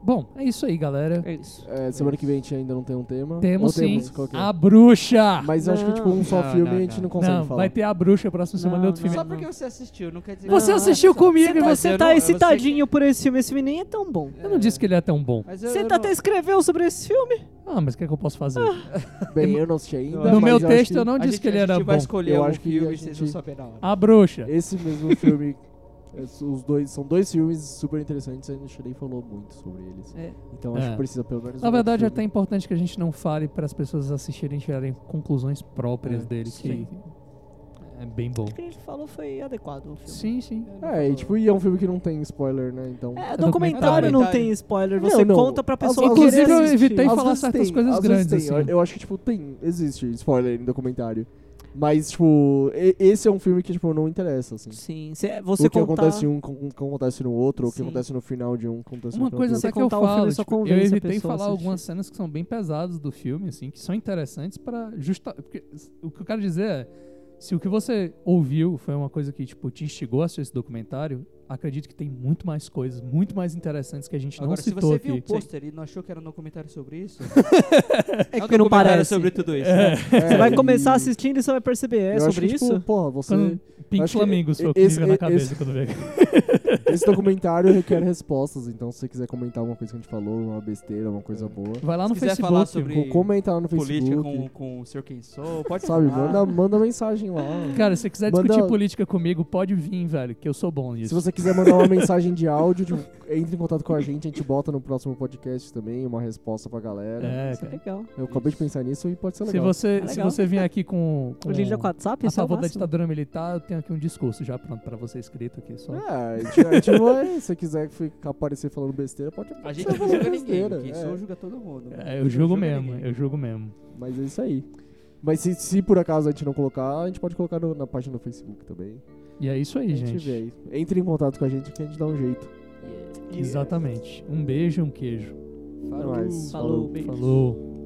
Bom, é isso aí, galera. É isso. É, semana que vem a gente ainda não tem um tema. Temos Ou sim. temos? Qual que é? A Bruxa! Mas eu acho que, tipo, um só Não, filme não, a gente não. não consegue Não, falar. vai ter a Bruxa próxima semana Não, e outro não. filme. Só porque você assistiu, não quer dizer Você Não, assistiu só- comigo Você, e mas você eu tá não- eu excitadinho por esse filme. Esse filme nem é tão bom. Eu não disse que ele é tão bom. Mas eu- Você eu tá não- até escreveu sobre esse filme? Ah, mas o que, é que eu posso fazer? Bem, eu não assisti ainda. No mas meu eu acho texto que eu não a disse gente, que ele a era gente vai bom. escolher Eu um acho que a e vocês gente- vão saber na hora. A Bruxa. Esse mesmo filme, os dois, são dois filmes super interessantes, a gente nem falou muito sobre eles. É. Então acho É. que precisa pelo menos Na um verdade, é até importante que a gente não fale para as pessoas assistirem e tirarem conclusões próprias É, dele, que sim. é bem bom. O que a gente falou foi adequado o filme. Sim, sim. filme. É, e tipo, e é um filme que não tem spoiler, né? Então. É, documentário. documentário não tem spoiler, você não. conta pra pessoa às Inclusive, querer eu evitei falar certas tem, coisas grandes, tem. assim. Eu acho que, tipo, tem. Existe spoiler em documentário. Mas, tipo, esse é um filme que, tipo, não interessa, assim. Sim, cê- você o que contar... acontece em um, o que acontece no outro, ou o que Sim. acontece no final de um, acontece no Uma final coisa até que eu falo, tipo, eu evitei falar assistir. algumas cenas que são bem pesadas do filme, assim, que são interessantes para justa... Porque o que eu quero dizer é, se o que você ouviu foi uma coisa que, tipo, te instigou a assistir esse documentário, acredito que tem muito mais coisas, muito mais interessantes que a gente não Agora, se citou você aqui. viu o pôster e não achou que era um documentário sobre isso, É um que não documentário parece. sobre tudo isso. É. né? Você vai começar assistindo e você vai perceber, é eu acho sobre que, isso? Tipo, porra, você. Quando Pink acho Flamingos foi o que esse- na esse- cabeça quando veio. Esse documentário requer respostas, então se você quiser comentar alguma coisa que a gente falou, uma besteira, uma coisa boa, Vai lá no Se Facebook. falar sobre- co- comenta lá no Política Facebook. com, com o Sr. Quem Sou, pode Sabe, falar. manda, manda mensagem lá. Cara, se você quiser Manda- discutir política comigo, pode vir, velho, que eu sou bom nisso. Se você quiser mandar uma mensagem de áudio, tipo, entre em contato com a gente, a gente bota no próximo podcast também, uma resposta pra galera. É, Isso é legal. Eu acabei de pensar nisso e pode ser Se legal. você, É se você vier aqui com, com O link com o WhatsApp, a é o favor da máximo. ditadura militar, eu tenho aqui um discurso já pronto pra você escrito aqui. Só. É, a gente, a gente vai, se você quiser ficar aparecer falando besteira, pode A gente não julga ninguém. besteira, Quem é. sou julga todo mundo. É, Não eu julgo mesmo, ninguém. eu julgo mesmo. Mas é isso aí. Mas se, se por acaso a gente não colocar, a gente pode colocar no- na página do Facebook também. E é isso aí, a gente, gente. vê aí. Entre em contato com a gente que a gente dá um jeito. Exatamente. Um beijo e um queijo. Falou. É. Falou, beijo. Falou.